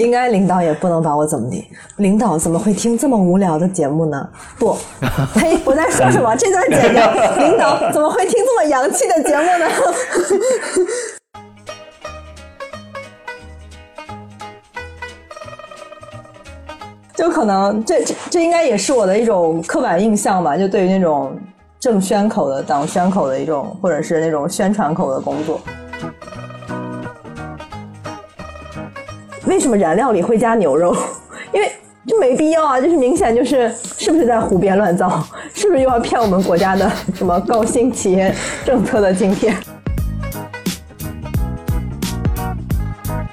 应该领导也不能把我怎么地。领导怎么会听这么无聊的节目呢？不，呸！我在说什么？这段剪掉。领导怎么会听这么洋气的节目呢？就可能这这这应该也是我的一种刻板印象吧，就对于那种政宣口的、党宣口的一种，或者是那种宣传口的工作。为什么燃料里会加牛肉？因为就没必要啊，就是明显就是是不是在胡编乱造？是不是又要骗我们国家的什么高新企业政策的津贴？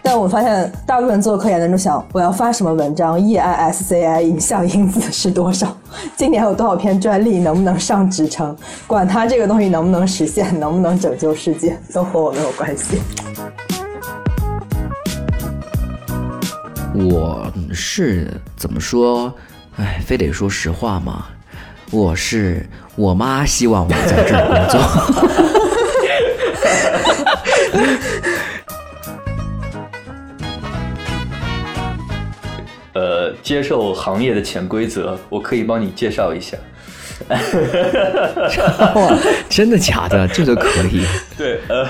但我发现大部分做科研的人都想，我要发什么文章？EISCI 影像因子是多少？今年有多少篇专利？能不能上职称？管它这个东西能不能实现，能不能拯救世界，都和我没有关系。我是怎么说？哎，非得说实话吗？我是我妈希望我在这儿工作。呃，接受行业的潜规则，我可以帮你介绍一下。哇，真的假的？这都可以？对，呃。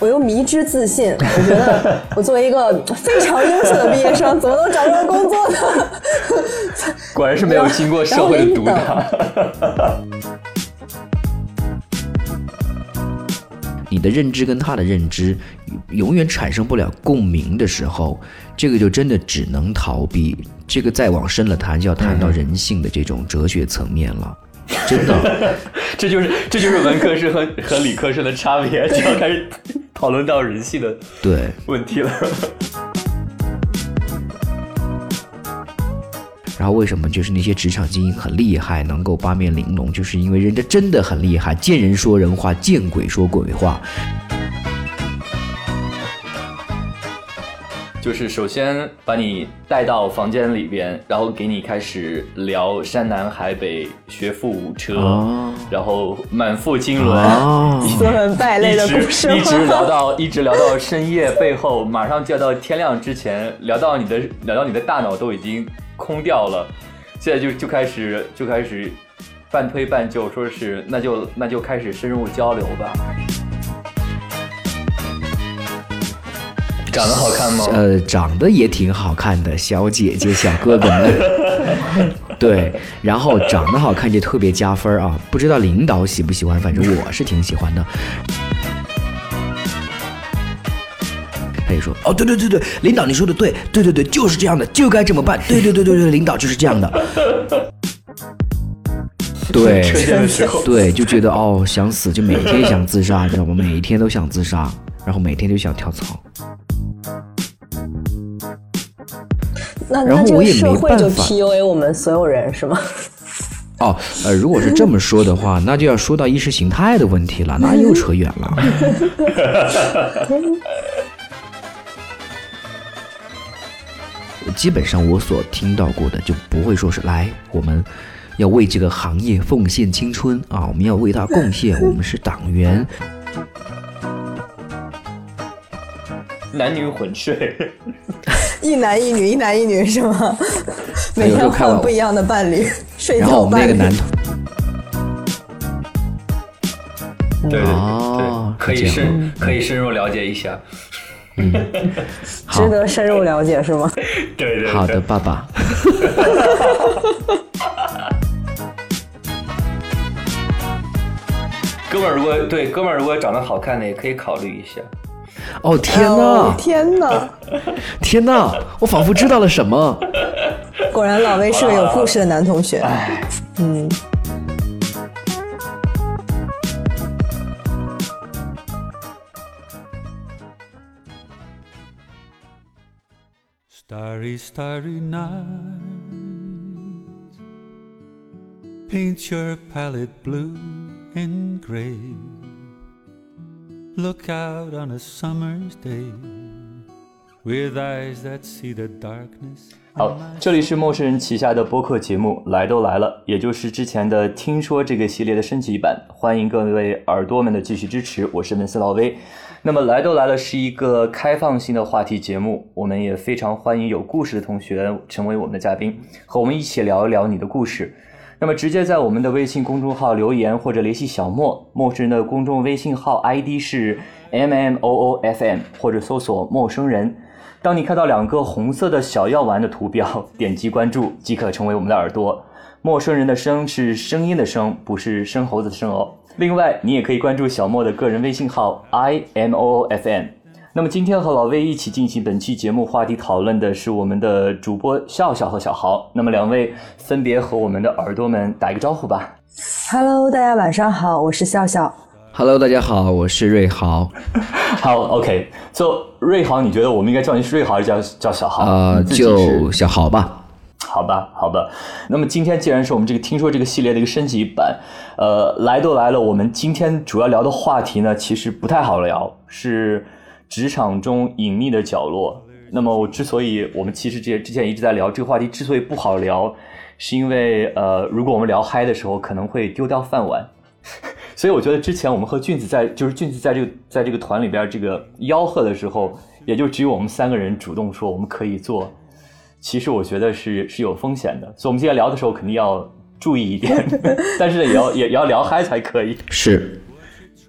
我又迷之自信，我觉得 我作为一个非常优秀的毕业生，怎么能找不到工作呢？果然是没有经过社会的毒打。你的认知跟他的认知永远产生不了共鸣的时候，这个就真的只能逃避。这个再往深了谈，就要谈到人性的这种哲学层面了。真的，这就是这就是文科生和和理科生的差别，就要开始讨论到人性的对问题了。然后为什么就是那些职场精英很厉害，能够八面玲珑，就是因为人家真的很厉害，见人说人话，见鬼说鬼话。就是首先把你带到房间里边，然后给你开始聊山南海北、学富五车，然后满腹经纶、斯文败类的故事，一直聊到一直聊到深夜背后，马上就要到天亮之前，聊到你的聊到你的大脑都已经空掉了，现在就就开始就开始半推半就，说是那就那就开始深入交流吧。长得好看吗？呃，长得也挺好看的，小姐姐、小哥哥们。对，然后长得好看就特别加分啊！不知道领导喜不喜欢，反正我是挺喜欢的。他就说：“哦，对对对对，领导你说的对，对对对，就是这样的，就该这么办。对对对对对，领导就是这样的。”对，对，就觉得哦，想死，就每天想自杀，知道吗？每一天都想自杀，然后每天都想跳槽。那那这个社会就 PUA 我们所有人是吗？哦，呃，如果是这么说的话，那就要说到意识形态的问题了，那又扯远了。基本上我所听到过的就不会说是来，我们要为这个行业奉献青春啊，我们要为他贡献，我们是党员。男女混睡，一男一女，一男一女是吗？每天换不一样的伴侣，睡觉伴侣。对对对，可以深可以深入了解一下。嗯，值得深入了解是吗？对对。好的，爸爸。哥们儿，如果对哥们儿如果长得好看的，也可以考虑一下。哦天哪！天哪！天哪！我仿佛知道了什么。果然老魏是个有故事的男同学。嗯。Starry, starry night, paint your palette blue and gray. Look out on a summer's day with eyes that see the darkness. 好，这里是陌生人旗下的播客节目，来都来了，也就是之前的听说这个系列的升级版，欢迎各位耳朵们的继续支持。我是文斯老威。那么来都来了是一个开放性的话题节目，我们也非常欢迎有故事的同学成为我们的嘉宾，和我们一起聊一聊你的故事。那么直接在我们的微信公众号留言或者联系小莫，陌生人的公众微信号 ID 是 M M O O F M，或者搜索陌生人。当你看到两个红色的小药丸的图标，点击关注即可成为我们的耳朵。陌生人的声是声音的声，不是生猴子的生哦。另外，你也可以关注小莫的个人微信号 i m o o f m。那么今天和老魏一起进行本期节目话题讨论的是我们的主播笑笑和小豪。那么两位分别和我们的耳朵们打一个招呼吧。Hello，大家晚上好，我是笑笑。Hello，大家好，我是瑞豪。好，OK。So 瑞豪，你觉得我们应该叫你是瑞豪还是叫叫小豪？呃，你自己是就小豪吧。好吧，好吧。那么今天既然是我们这个听说这个系列的一个升级版，呃，来都来了。我们今天主要聊的话题呢，其实不太好聊，是职场中隐秘的角落。那么我之所以我们其实之之前一直在聊这个话题，之所以不好聊，是因为呃，如果我们聊嗨的时候，可能会丢掉饭碗。所以我觉得之前我们和俊子在，就是俊子在这个在这个团里边这个吆喝的时候，也就只有我们三个人主动说我们可以做。其实我觉得是是有风险的，所以我们今天聊的时候肯定要注意一点，但是也要也也要聊嗨才可以。是，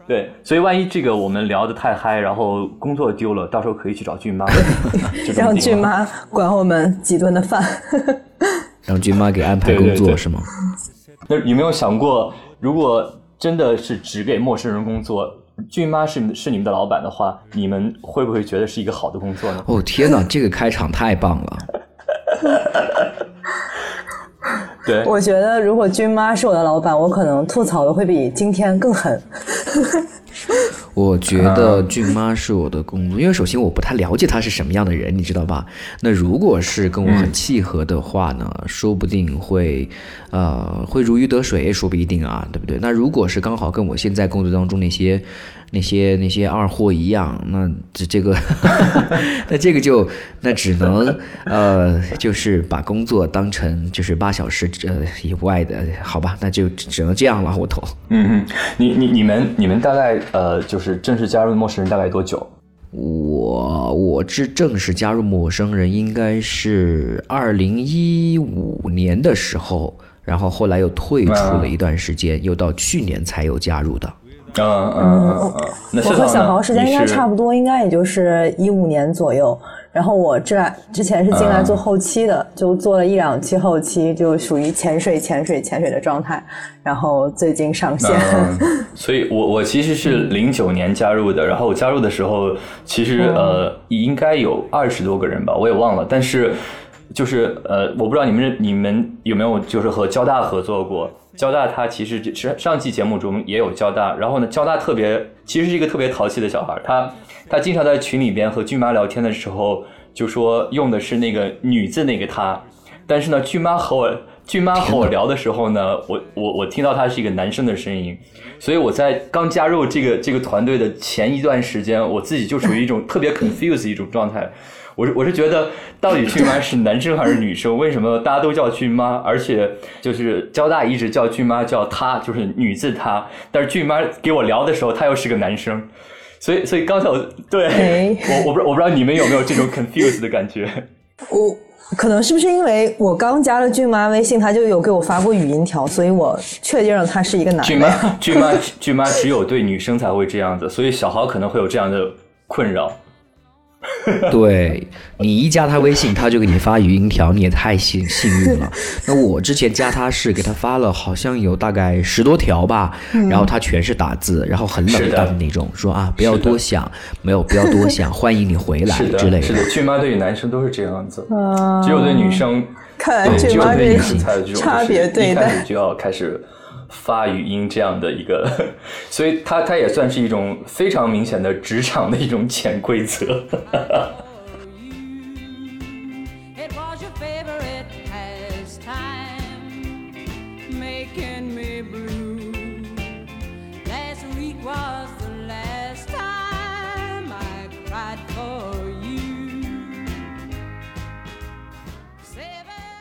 对，所以万一这个我们聊得太嗨，然后工作丢了，到时候可以去找俊妈，让俊妈管我们几顿的饭。让俊妈给安排工作对是吗？那有没有想过，如果真的是只给陌生人工作，俊妈是你是你们的老板的话，你们会不会觉得是一个好的工作呢？哦天哪，这个开场太棒了！对，我觉得如果君妈是我的老板，我可能吐槽的会比今天更狠。我觉得俊妈是我的工作，因为首先我不太了解她是什么样的人，你知道吧？那如果是跟我很契合的话呢，说不定会，呃，会如鱼得水，说不一定啊，对不对？那如果是刚好跟我现在工作当中那些、那些、那些二货一样，那这这个 那这个就那只能呃，就是把工作当成就是八小时呃以外的，好吧？那就只能这样了，我投。嗯嗯，你你你们你们大概呃，就是正式加入陌生人大概多久？我我是正式加入陌生人，应该是二零一五年的时候，然后后来又退出了一段时间，又到去年才有加入的。嗯嗯嗯嗯，那我和小豪时间应该差不不多，应该也就是一五年左右。然后我这之前是进来做后期的，就做了一两期后期，就属于潜水、潜水、潜水的状态。然后最近上线，嗯，所以我我其实是零九年加入的，然后我加入的时候，其实呃应该有二十多个人吧，我也忘了，但是就是呃，我不知道你们你们有没有就是和交大合作过。交大他其实是上期节目中也有交大，然后呢，交大特别其实是一个特别淘气的小孩，他他经常在群里边和俊妈聊天的时候就说用的是那个女字那个他，但是呢，俊妈和我俊妈和我聊的时候呢，我我我听到他是一个男生的声音，所以我在刚加入这个这个团队的前一段时间，我自己就属于一种特别 confused 一种状态。我是我是觉得，到底俊妈 是男生还是女生？为什么大家都叫俊妈？而且就是交大一直叫俊妈叫她，就是女字她，但是俊妈给我聊的时候，她又是个男生。所以，所以刚才我对、哎我我不知我不知道你们有没有这种 confused 的感觉？我可能是不是因为我刚加了俊妈微信，他就有给我发过语音条，所以我确定了他是一个男俊。妈俊妈俊妈只有对女生才会这样子，所以小豪可能会有这样的困扰。对你一加他微信，他就给你发语音条，你也太幸幸运了。那我之前加他是给他发了，好像有大概十多条吧，然后他全是打字，然后很冷淡的那种，说啊不要多想，没有不要多想，欢迎你回来，之类的。是的，俊妈对男生都是这样子，啊。只有对女生，看来对，只有俊妈对女生才有这种差别对待。就是一开始就要开始发语音这样的一个，所以它它也算是一种非常明显的职场的一种潜规则。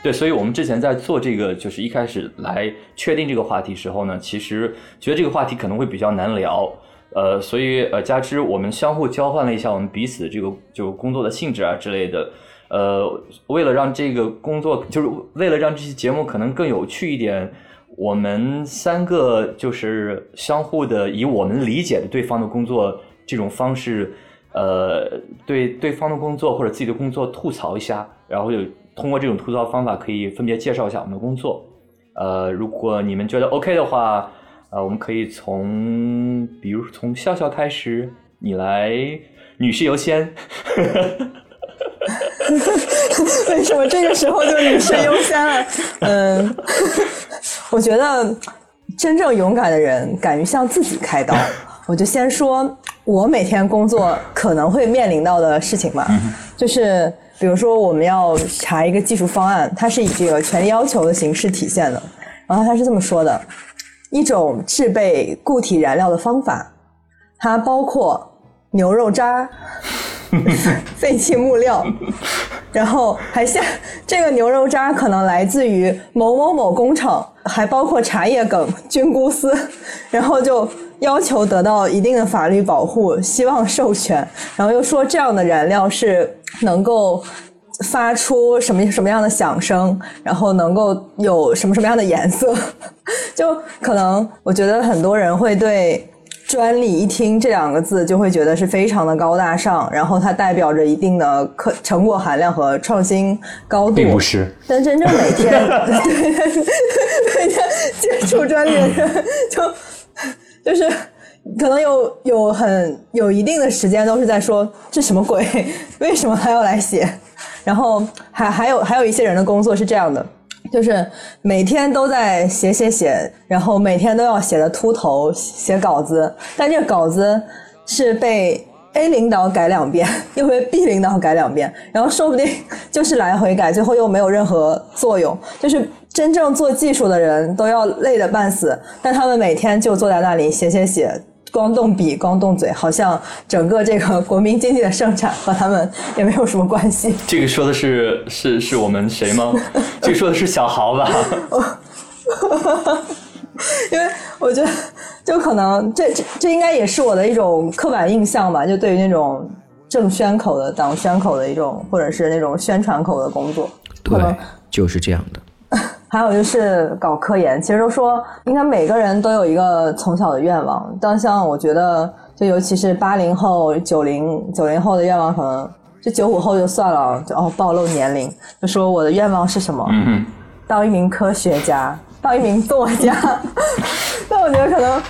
对，所以我们之前在做这个，就是一开始来确定这个话题时候呢，其实觉得这个话题可能会比较难聊。呃，所以呃，加之我们相互交换了一下我们彼此这个就工作的性质啊之类的，呃，为了让这个工作，就是为了让这期节目可能更有趣一点，我们三个就是相互的以我们理解的对方的工作这种方式，呃，对对方的工作或者自己的工作吐槽一下，然后就通过这种吐槽方法可以分别介绍一下我们的工作。呃，如果你们觉得 OK 的话。呃，我们可以从，比如从笑笑开始，你来，女士优先。为什么这个时候就女士优先了？嗯，我觉得真正勇敢的人敢于向自己开刀。我就先说我每天工作可能会面临到的事情吧，就是比如说我们要查一个技术方案，它是以这个权利要求的形式体现的，然后他是这么说的。一种制备固体燃料的方法，它包括牛肉渣、废弃木料，然后还像这个牛肉渣可能来自于某某某工厂，还包括茶叶梗、菌菇丝，然后就要求得到一定的法律保护，希望授权，然后又说这样的燃料是能够。发出什么什么样的响声，然后能够有什么什么样的颜色，就可能我觉得很多人会对专利一听这两个字就会觉得是非常的高大上，然后它代表着一定的可成果含量和创新高度，并不是。但真正每天 对每天接触专利的人，就就是可能有有很有一定的时间都是在说这什么鬼，为什么还要来写？然后还还有还有一些人的工作是这样的，就是每天都在写写写，然后每天都要写的秃头写稿子，但这个稿子是被 A 领导改两遍，又被 B 领导改两遍，然后说不定就是来回改，最后又没有任何作用。就是真正做技术的人都要累得半死，但他们每天就坐在那里写写写。光动笔，光动嘴，好像整个这个国民经济的生产和他们也没有什么关系。这个说的是是是我们谁吗？这个说的是小豪吧？因为我觉得，就可能这这这应该也是我的一种刻板印象吧，就对于那种正宣口的、党宣口的一种，或者是那种宣传口的工作，对，就是这样的。还有就是搞科研，其实都说应该每个人都有一个从小的愿望。但像我觉得，就尤其是八零后、九零九零后的愿望，可能就九五后就算了，就哦暴露年龄，就说我的愿望是什么？嗯当一名科学家，当一名作家。那我觉得可能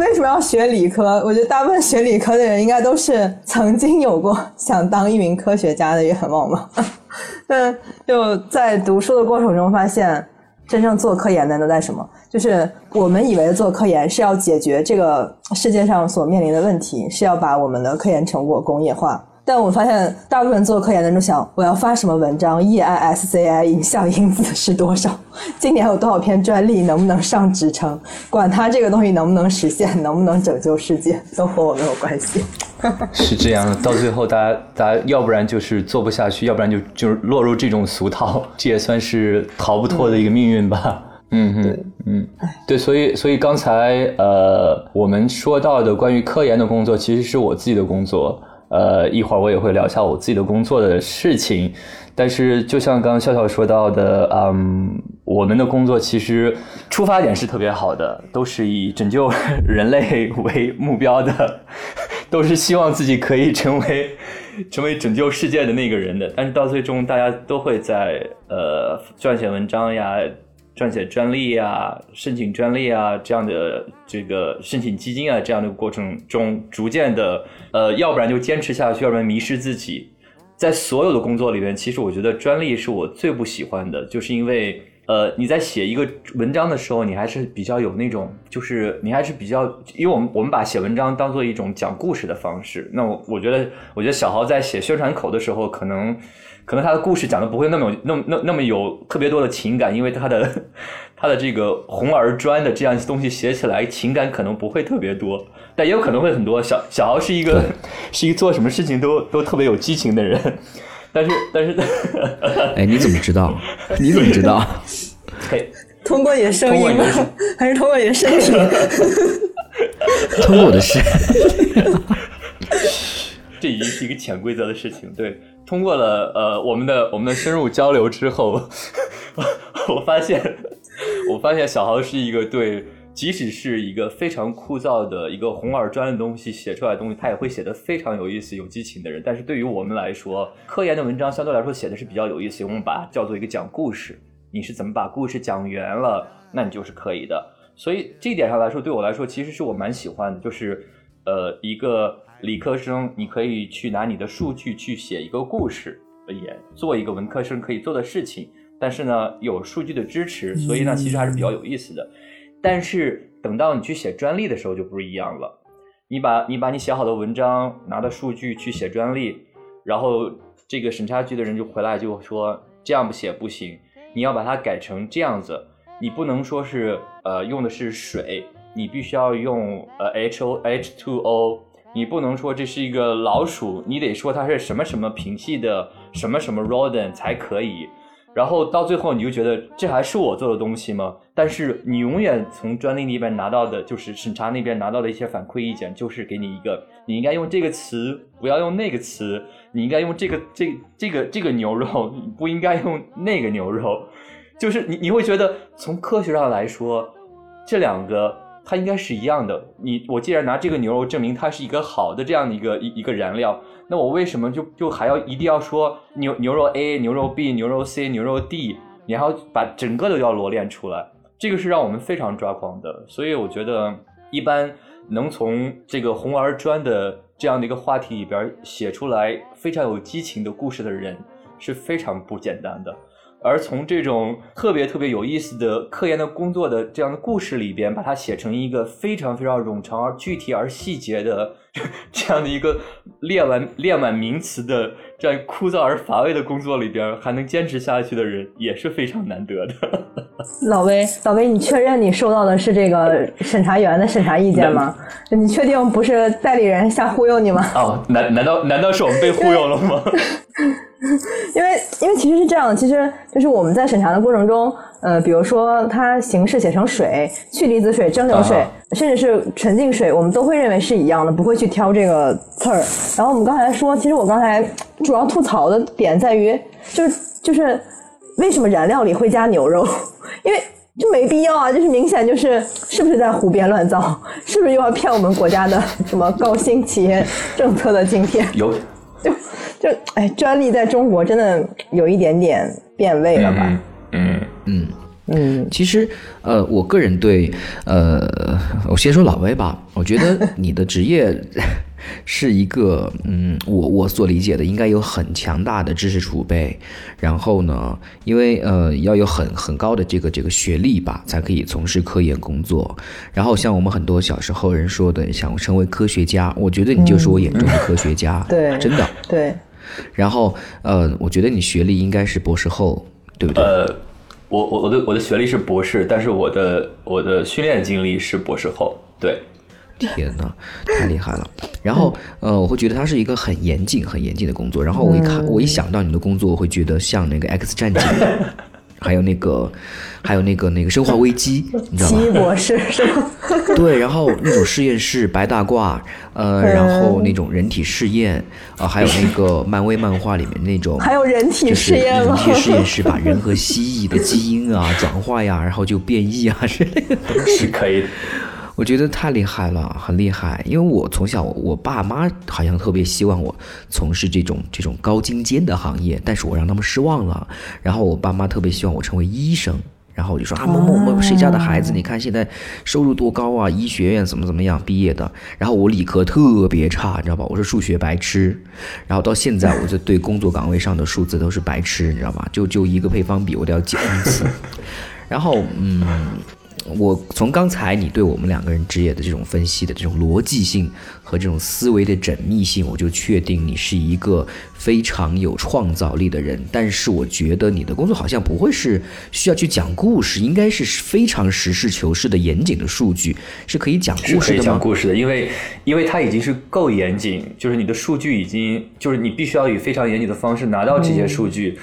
为什么要学理科？我觉得大部分学理科的人应该都是曾经有过想当一名科学家的愿望吧。但就在读书的过程中发现。真正做科研的都在什么？就是我们以为做科研是要解决这个世界上所面临的问题，是要把我们的科研成果工业化。但我发现，大部分做科研的人都想，我要发什么文章？E I S C I 影像因子是多少？今年有多少篇专利？能不能上职称？管它这个东西能不能实现，能不能拯救世界，都和我没有关系。是这样的，到最后，大家，大家要不然就是做不下去，要不然就就是落入这种俗套，这也算是逃不脱的一个命运吧。嗯嗯嗯，对，所以，所以刚才呃，我们说到的关于科研的工作，其实是我自己的工作。呃，一会儿我也会聊一下我自己的工作的事情，但是就像刚刚笑笑说到的，嗯，我们的工作其实出发点是特别好的，都是以拯救人类为目标的，都是希望自己可以成为成为拯救世界的那个人的，但是到最终大家都会在呃撰写文章呀。撰写专利啊，申请专利啊，这样的这个申请基金啊，这样的过程中，逐渐的，呃，要不然就坚持下去，要不然迷失自己。在所有的工作里面，其实我觉得专利是我最不喜欢的，就是因为，呃，你在写一个文章的时候，你还是比较有那种，就是你还是比较，因为我们我们把写文章当做一种讲故事的方式。那我我觉得，我觉得小豪在写宣传口的时候，可能。可能他的故事讲的不会那么那么那那么有特别多的情感，因为他的 他的这个红而专的这样东西写起来情感可能不会特别多，但也有可能会很多。小小豪是一个 是一个做什么事情都都特别有激情的人，但是但是，哎，你怎么知道？你怎么知道？通过你的声音吗？还是通过你的身体？通过我的是，这已经是一个潜规则的事情。对，通过了呃我们的我们的深入交流之后，我发现我发现小豪是一个对，即使是一个非常枯燥的一个红耳砖的东西写出来的东西，他也会写得非常有意思、有激情的人。但是对于我们来说，科研的文章相对来说写的是比较有意思，我们把它叫做一个讲故事。你是怎么把故事讲圆了，那你就是可以的。所以这一点上来说，对我来说，其实是我蛮喜欢的，就是呃，一个理科生，你可以去拿你的数据去写一个故事，也做一个文科生可以做的事情。但是呢，有数据的支持，所以呢，其实还是比较有意思的。但是等到你去写专利的时候就不一样了，你把你把你写好的文章拿的数据去写专利，然后这个审查局的人就回来就说这样不写不行。你要把它改成这样子，你不能说是呃用的是水，你必须要用呃 H O H two O，你不能说这是一个老鼠，你得说它是什么什么品系的什么什么 rodent 才可以。然后到最后你就觉得这还是我做的东西吗？但是你永远从专利那边拿到的，就是审查那边拿到的一些反馈意见，就是给你一个你应该用这个词，不要用那个词。你应该用这个这这个这个牛肉，不应该用那个牛肉，就是你你会觉得从科学上来说，这两个它应该是一样的。你我既然拿这个牛肉证明它是一个好的这样的一个一一个燃料，那我为什么就就还要一定要说牛牛肉 A、牛肉 B、牛肉 C、牛肉 D，你还要把整个都要罗列出来？这个是让我们非常抓狂的。所以我觉得一般能从这个红而专的。这样的一个话题里边写出来非常有激情的故事的人是非常不简单的，而从这种特别特别有意思的科研的工作的这样的故事里边，把它写成一个非常非常冗长而具体而细节的 这样的一个练完练满名词的这样枯燥而乏味的工作里边，还能坚持下去的人也是非常难得的。老威，老威，你确认你收到的是这个审查员的审查意见吗？你确定不是代理人瞎忽悠你吗？哦，难难道难道是我们被忽悠了吗？因为因为其实是这样的，其实就是我们在审查的过程中，呃，比如说它形式写成水、去离子水、蒸馏水，甚至是纯净水，我们都会认为是一样的，不会去挑这个刺儿。然后我们刚才说，其实我刚才主要吐槽的点在于，就是就是为什么燃料里会加牛肉？因为就没必要啊，就是明显就是是不是在胡编乱造？是不是又要骗我们国家的什么高新企业政策的津贴？有。就就哎，专利在中国真的有一点点变味了吧？嗯嗯嗯，其实呃，我个人对呃，我先说老魏吧，我觉得你的职业是一个 嗯，我我所理解的应该有很强大的知识储备，然后呢，因为呃要有很很高的这个这个学历吧，才可以从事科研工作。然后像我们很多小时候人说的，想成为科学家，我觉得你就是我眼中的科学家，对，真的。对。然后呃，我觉得你学历应该是博士后，对不对？呃，我我我的我的学历是博士，但是我的我的训练经历是博士后，对。天哪，太厉害了！然后，呃，我会觉得它是一个很严谨、很严谨的工作。然后我一看，我一想到你的工作，我会觉得像那个《X 战警》，还有那个，还有那个那个《生化危机》，你知道吗？奇异博士是吗？对，然后那种实验室白大褂，呃，然后那种人体试验，啊，还有那个漫威漫画里面那种，还有人体试验吗？一些实验室把人和蜥蜴的基因啊转化呀，然后就变异啊之类的 是可以。我觉得太厉害了，很厉害。因为我从小，我爸妈好像特别希望我从事这种这种高精尖的行业，但是我让他们失望了。然后我爸妈特别希望我成为医生，然后我就说啊，某某某谁家的孩子，你看现在收入多高啊，医学院怎么怎么样毕业的。然后我理科特别差，你知道吧？我是数学白痴。然后到现在，我就对工作岗位上的数字都是白痴，你知道吧？就就一个配方比，我都要记 n 次。然后，嗯。我从刚才你对我们两个人职业的这种分析的这种逻辑性和这种思维的缜密性，我就确定你是一个非常有创造力的人。但是我觉得你的工作好像不会是需要去讲故事，应该是非常实事求是的严谨的数据是可以讲故事的可以讲故事的，因为因为它已经是够严谨，就是你的数据已经就是你必须要以非常严谨的方式拿到这些数据。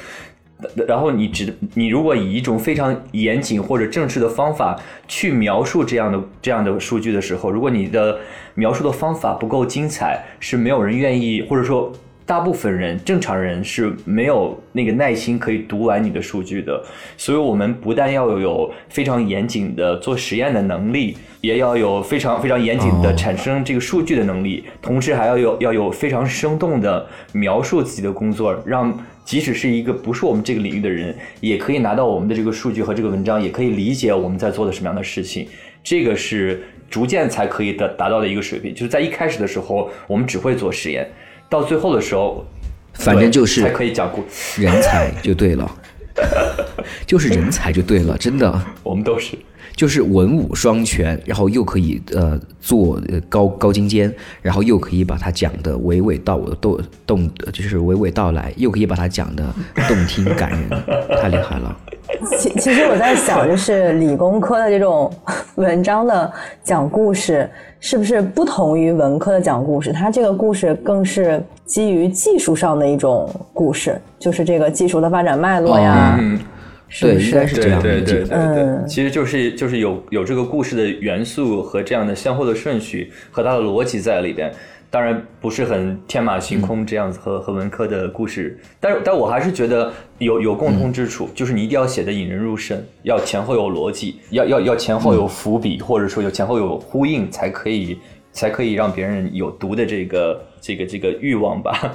然后你只你如果以一种非常严谨或者正式的方法去描述这样的这样的数据的时候，如果你的描述的方法不够精彩，是没有人愿意，或者说大部分人正常人是没有那个耐心可以读完你的数据的。所以，我们不但要有非常严谨的做实验的能力，也要有非常非常严谨的哦产生这个数据的能力，同时还要有要有非常生动的描述自己的工作，让即使是一个不是我们这个领域的人，也可以拿到我们的这个数据和这个文章，也可以理解我们在做的什么样的事情。这个是逐渐才可以达达到的一个水平。就是在一开始的时候，我们只会做实验，到最后的时候，反正就是才可以讲故，人才就对了，就是人才就对了，真的 我们都是。就是文武双全，然后又可以呃做呃高高精尖，然后又可以把它讲的娓娓道动动，就是娓娓道来，又可以把它讲的动听感人，太厉害了。其其实我在想，就是理工科的这种文章的讲故事，是不是不同于文科的讲故事？它这个故事更是基于技术上的一种故事，就是这个技术的发展脉络呀，嗯，对，应该是这对对样理解。对对对，嗯其实就是就是有有这个故事的元素和这样的先后的顺序和它的逻辑在里边。当然不是很天马行空这样子和和文科的故事，但是但我还是觉得有有共通之处，就是你一定要写的引人入胜，要前后有逻辑，要要要前后有伏笔，或者说有前后有呼应，才可以才可以让别人有读的这个这个这个欲望吧。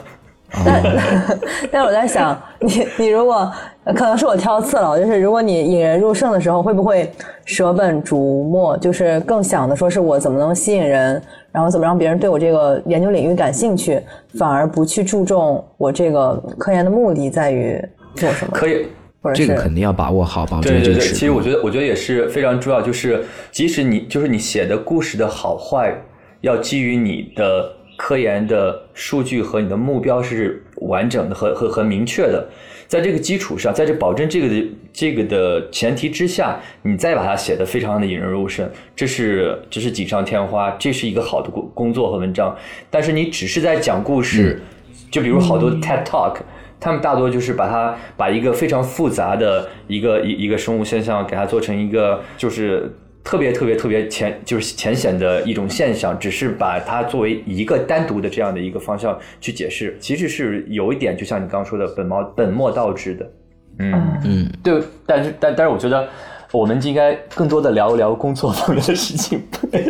但 但我在想，你你如果可能是我挑刺了，就是如果你引人入胜的时候，会不会舍本逐末？就是更想的说是我怎么能吸引人，然后怎么让别人对我这个研究领域感兴趣，反而不去注重我这个科研的目的在于做什么，可以，或者是这个肯定要把握好，保对对对，证这个尺度。其实我觉得，我觉得也是非常重要，就是即使你就是你写的故事的好坏，要基于你的科研的数据和你的目标是完整的和和和明确的，在这个基础上，在这保证这个的这个的前提之下，你再把它写的非常的引人入胜，这是这是锦上添花，这是一个好的工工作和文章。但是你只是在讲故事，就比如好多 TED Talk。他们大多就是把它把一个非常复杂的一个一一个生物现象，给它做成一个就是特别特别特别浅就是浅显的一种现象，只是把它作为一个单独的这样的一个方向去解释，其实是有一点就像你刚刚说的本末本末倒置的。嗯嗯，对，但是但但是我觉得。我们应该更多的聊一聊工作方面的事情。哎，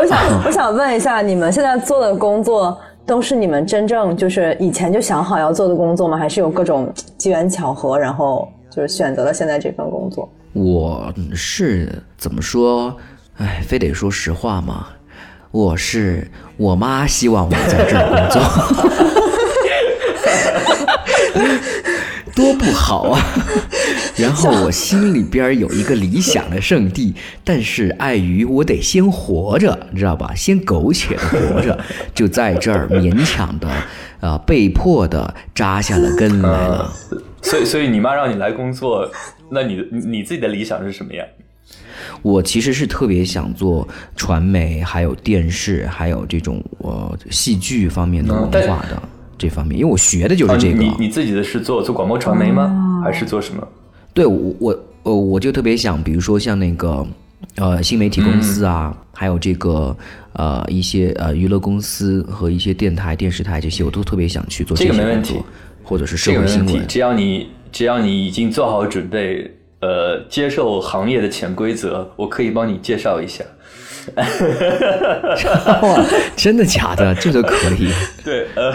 我想我想问一下，你们现在做的工作都是你们真正就是以前就想好要做的工作吗？还是有各种机缘巧合，然后就是选择了现在这份工作？我是怎么说？哎，非得说实话吗？我是我妈希望我在这儿工作，多不好啊！然后我心里边有一个理想的圣地，但是碍于我得先活着，你知道吧？先苟且的活着，就在这儿勉强的，呃，被迫的扎下了根来了。所以，所以你妈让你来工作，那你你自己的理想是什么呀？我其实是特别想做传媒，还有电视，还有这种呃戏剧方面的文化的这方面，因为我学的就啊是这个。你你自己的是做做广播传媒吗？还是做什么？对我我呃我就特别想，比如说像那个呃新媒体公司啊，还有这个呃一些呃娱乐公司和一些电台、电视台这些，我都特别想去做这些个没问题工作，或者是社这个问题，会新闻。只要你只要你已经做好准备，呃，接受行业的潜规则，我可以帮你介绍一下。哇，真的假的？这个可以。对，呃，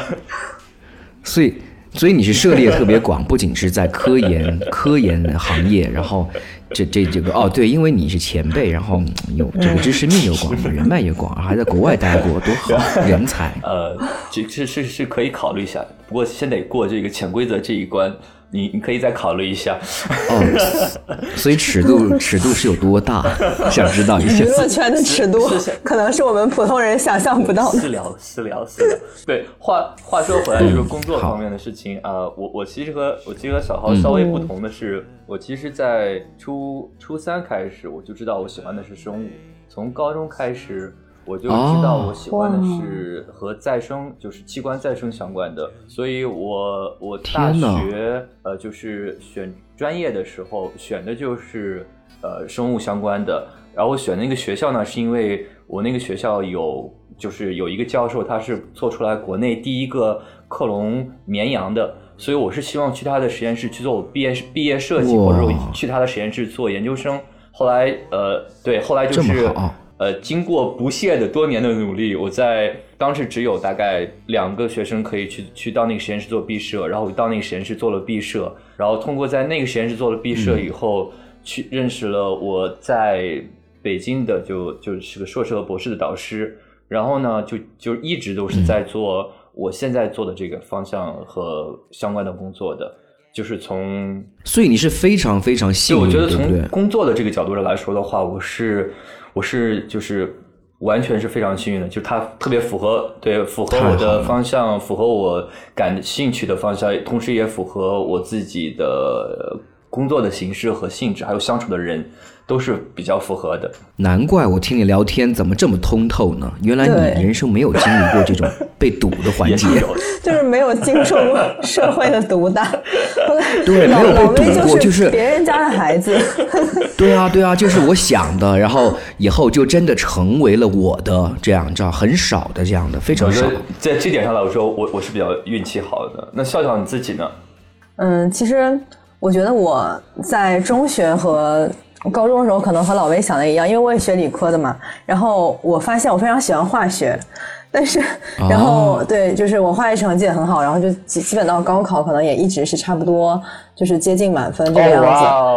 所以，所以你是涉猎特别广，不仅是在科研 科研行业，然后这这这个哦，对，因为你是前辈，然后嗯有这个知识面又广，人脉也广，还在国外待过，多好，人才。呃，这这是是可以考虑一下，不过先得过这个潜规则这一关，你你可以再考虑一下。哦，所以尺度尺度是有多大？想知道一下娱。乐圈的尺度可能是我们普通人想象不到的。私聊，私聊，私聊。对，话话说回来，就是工作方面的事情啊、呃我我其实和我其实和小浩稍微不同的是，我其实，在初初三开始我就知道我喜欢的是生物，从高中开始。我我就知道哦。我喜欢的是和再生，就是器官再生相关的，所以我我大学呃就是选专业的时候选的就是呃生物相关的，然后我选那个学校呢，是因为我那个学校有就是有一个教授，他是做出来国内第一个克隆绵羊的。所以我是希望去他的实验室去做我毕业毕业设计，或者说去他的实验室做研究生。后来呃，对，后来就是呃，经过不懈的多年的努力，我在当时只有大概两个学生可以去去到那个实验室做毕设，然后我到那个实验室做了毕设，然后通过在那个实验室做了毕设以后，去认识了我在北京的就就是个硕士和博士的导师，然后呢，就就一直都是在做我现在做的这个方向和相关的工作的，就是从所以你是非常非常幸对，运，我觉得从？工作的这个角度上来说的话，我是我是就是完全是非常幸运的，就是它特别符合对符合我的方向，符合我感兴趣的方向，同时也符合我自己的呃工作的形式和性质，还有相处的人都是比较符合的。难怪我听你聊天怎么这么通透呢？原来你人生没有经历过这种 被堵的环节是。就是没有经受过社会的毒打。对没有被堵过就是别人家的孩子。对啊，对啊，就是我想的，然后以后就真的成为了我的，这样知道很少的这样的，非常少。在这点上来说，我我是比较运气好的。那笑笑你自己呢？嗯，其实我觉得我在中学和高中的时候，可能和老魏想的一样，因为我也学理科的嘛。然后我发现我非常喜欢化学，但是然后、哦对，就是我化学成绩也很好，然后就基基本到高考可能也一直是差不多，就是接近满分这个样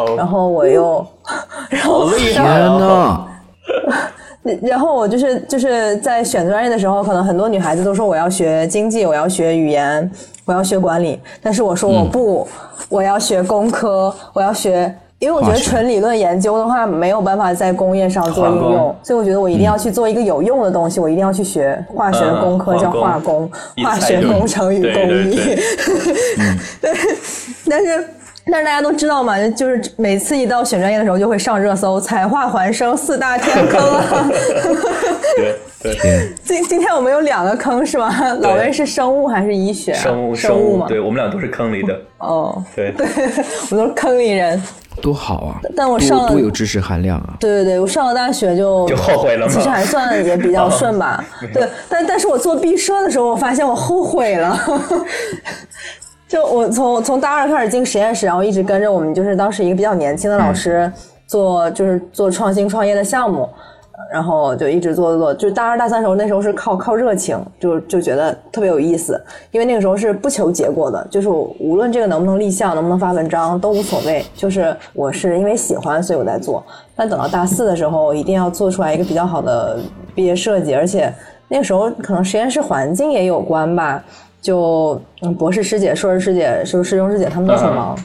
子。然后我又，然后天！呐，然后我就是就是在选专业的时候，可能很多女孩子都说我要学经济，我要学语言，我要学管理，但是我说我不，我要学工科，我要学。因为我觉得纯理论研究的话，没有办法在工业上做应用，所以我觉得我一定要去做一个有用的东西，我一定要去学化学的工科，叫化化工，化学工程与工艺。对 但是但是大家都知道嘛，就是每次一到选专业的时候，就会上热搜，彩化环生四大天坑啊。对 今今天我们有两个坑是吗？老魏是生物还是医学啊？生物生物嘛。对我们俩都是坑里的。哦，对对，我们都是坑里人。多好啊！但我上了多多有知识含量啊！对对对，我上了大学就就后悔了其实还算也比较顺吧。对，但但是我做毕设的时候，我发现我后悔了。就我从从大二开始进实验室，然后一直跟着我们就是当时一个比较年轻的老师做，就是做创新创业的项目。然后就一直做做做，就是大二大三时候，那时候是靠靠热情，就就觉得特别有意思，因为那个时候是不求结果的，就是我无论这个能不能立项，能不能发文章都无所谓，就是我是因为喜欢，所以我在做。但等到大四的时候，一定要做出来一个比较好的毕业设计，而且那个时候可能实验室环境也有关吧，就嗯博士师姐、硕士师姐、师师兄师姐他们都很忙。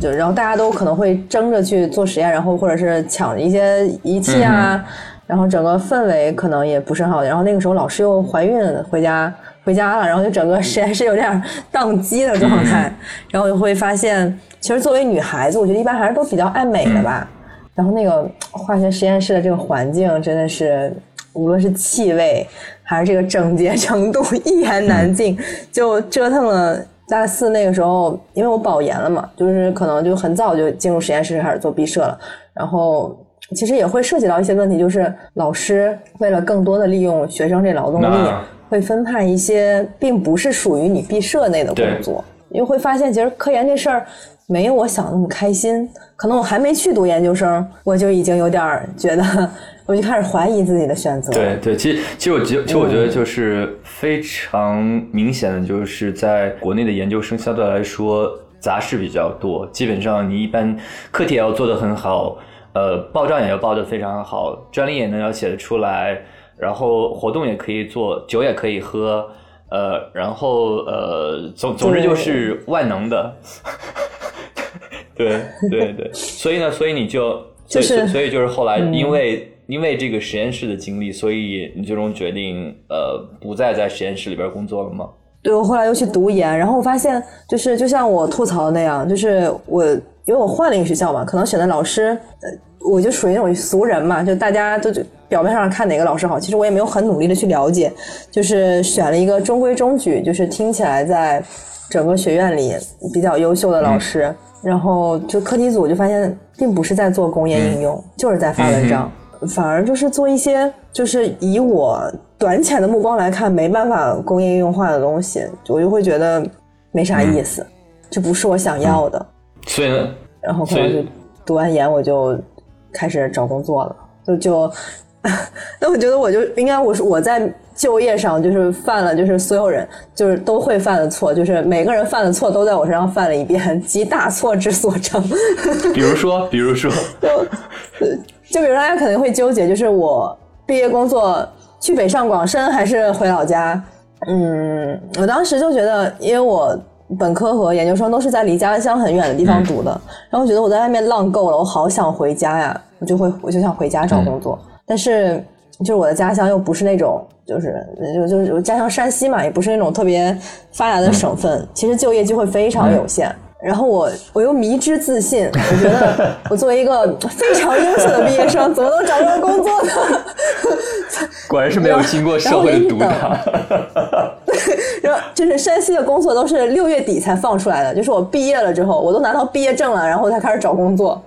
就然后大家都可能会争着去做实验，然后或者是抢一些仪器啊，然后整个氛围可能也不是很好。然后那个时候老师又怀孕回家回家了，然后就整个实验室有点宕机的状态。然后就会发现，其实作为女孩子，我觉得一般还是都比较爱美的吧。然后那个化学实验室的这个环境真的是，无论是气味还是这个整洁程度，一言难尽，就折腾了。大四那个时候，因为我保研了嘛，就是可能就很早就进入实验室开始做毕设了，然后其实也会涉及到一些问题，就是老师为了更多的利用学生这劳动力，会分派一些并不是属于你毕设内的工作，因为会发现其实科研这事儿没有我想的那么开心，可能我还没去读研究生，我就已经有点儿觉得，我就开始怀疑自己的选择。对对，其实其实我觉其实我觉得就是非常明显的，就是在国内的研究生相对来说杂事比较多，基本上你一般课题也要做得很好，呃，报账也要报得非常好，专利也能要写得出来，然后活动也可以做，酒也可以喝，呃，然后呃，总总之就是万能的。对对对，所以呢，所以你就所以就是所以就是后来嗯因为、因为这个实验室的经历，所以你最终决定呃不再在实验室里边工作了吗？对我后来又去读研，然后我发现就是就像我吐槽的那样，就是我因为我换了一个学校嘛，可能选的老师，呃，我就属于那种俗人嘛，就大家都就表面上看哪个老师好，其实我也没有很努力的去了解，就是选了一个中规中矩，就是听起来在整个学院里比较优秀的老师，然后就课题组就发现并不是在做工业应用，就是在发文章，反而就是做一些就是以我短浅的目光来看没办法工业应用化的东西，我就会觉得没啥意思，这不是我想要的。所以呢，然后可能就读完研，我就开始找工作了，就就，那我觉得我就应该我是我在就业上就是犯了就是所有人就是都会犯的错，就是每个人犯的错都在我身上犯了一遍，集大错之所成。比如说，比如说，就比如大家可能会纠结，就是我毕业工作去北上广深还是回老家？嗯，我当时就觉得，因为我本科和研究生都是在离家乡很远的地方读的，然后我觉得我在外面浪够了，我好想回家呀，我就会我就想回家找工作，但是就是我的家乡又不是那种。就是就就家乡山西嘛，也不是那种特别发达的省份，其实就业机会非常有限。然后我我又迷之自信，我觉得 我作为一个非常优秀的毕业生，怎么能找不到工作呢？果然是没有经过社会的毒打。然后就是山西的工作都是六月底才放出来的，就是我毕业了之后，我都拿到毕业证了，然后才开始找工作，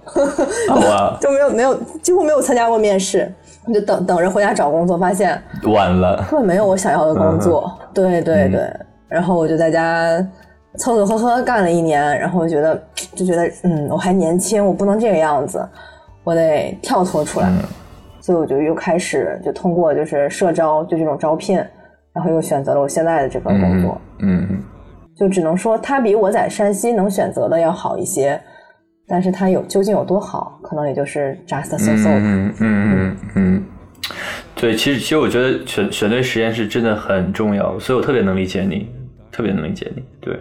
哇，就没有没有几乎没有参加过面试，就等等着回家找工作，发现晚了，根本没有我想要的工作。对对对，然后我就在家凑凑合合干了一年，然后觉得就觉得嗯，我还年轻，我不能这个样子，我得跳脱出来。所以我就又开始就通过就是社招就这种招聘，然后又选择了我现在的这份工作。嗯嗯就只能说它比我在山西能选择的要好一些，但是它有究竟有多好，可能也就是 just so so 吧。嗯嗯嗯嗯，对，其实其实我觉得选选对实验室真的很重要，所以我特别能理解你，特别能理解你。对，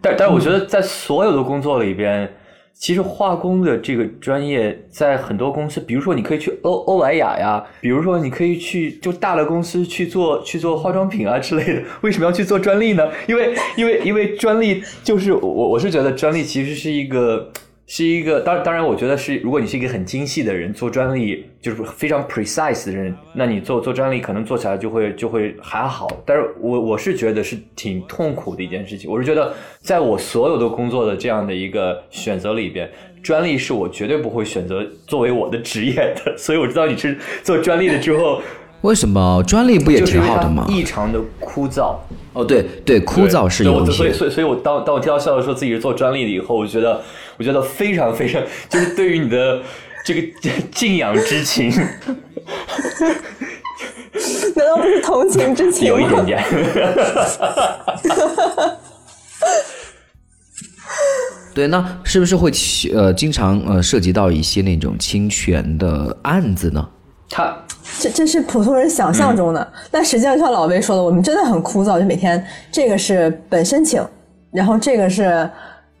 但但我觉得在所有的工作里边，其实化工的这个专业在很多公司，比如说你可以去欧欧莱雅呀，比如说你可以去就大的公司去做去做化妆品啊之类的，为什么要去做专利呢？因为因为因为专利就是我我是觉得专利其实是一个。是一个，当当然，我觉得是，如果你是一个很精细的人，做专利就是非常 precise 的人，那你做做专利可能做起来就会就会还好。但是我我是觉得是挺痛苦的一件事情。我是觉得，在我所有的工作的这样的一个选择里边，专利是我绝对不会选择作为我的职业的。所以我知道你是做专利的之后，为什么专利不也挺好的吗？异常的枯燥。哦，对对，枯燥是有所以所以所以我当当我听到笑笑说自己是做专利的以后，我觉得我觉得非常非常，就是对于你的这个敬仰之情 难道不是同情之情？有一点点。对，那是不是会起呃经常呃涉及到一些那种侵权的案子呢？他这这是普通人想象中的，但实际上像老魏说的，我们真的很枯燥，就每天这个是本申请，然后这个是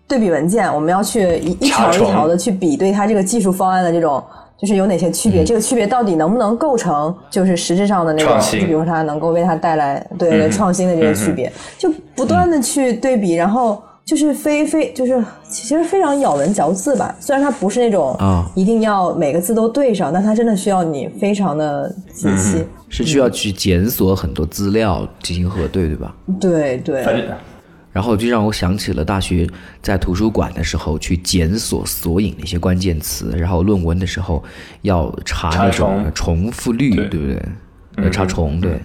对比文件，我们要去一一条一条的去比对它这个技术方案的这种。就是有哪些区别？这个区别到底能不能构成就是实质上的那种？就比如说它能够为它带来对对创新的这个区别，就不断的去对比，然后就是非非就是其实非常咬文嚼字吧。虽然它不是那种啊一定要每个字都对上，但它真的需要你非常的仔细。是需要去检索很多资料进行核对，对吧？对对，然后就让我想起了大学在图书馆的时候去检索索引的一些关键词，然后论文的时候要查那种重重复率，对对不对？要，查重，对。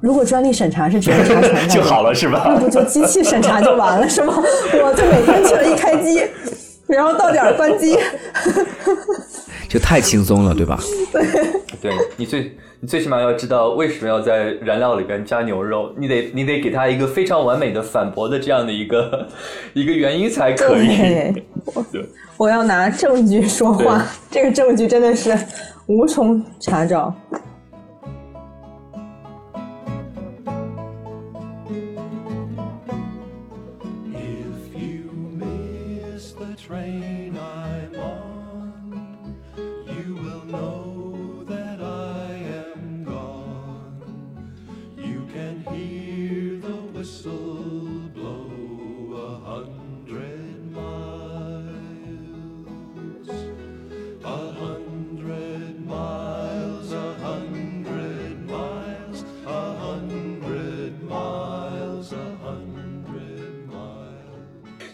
如果专利审查是只能查重就好了是吧那不就机器审查就完了是吗？我就每天去了一开机，然后到点儿关机。就太轻松了，对吧？对你最你最起码要知道为什么要在燃料里边加牛肉，你得你得给他一个非常完美的反驳的这样的一个 一个原因才可以。我要拿证据说话，这个证据真的是无从查找。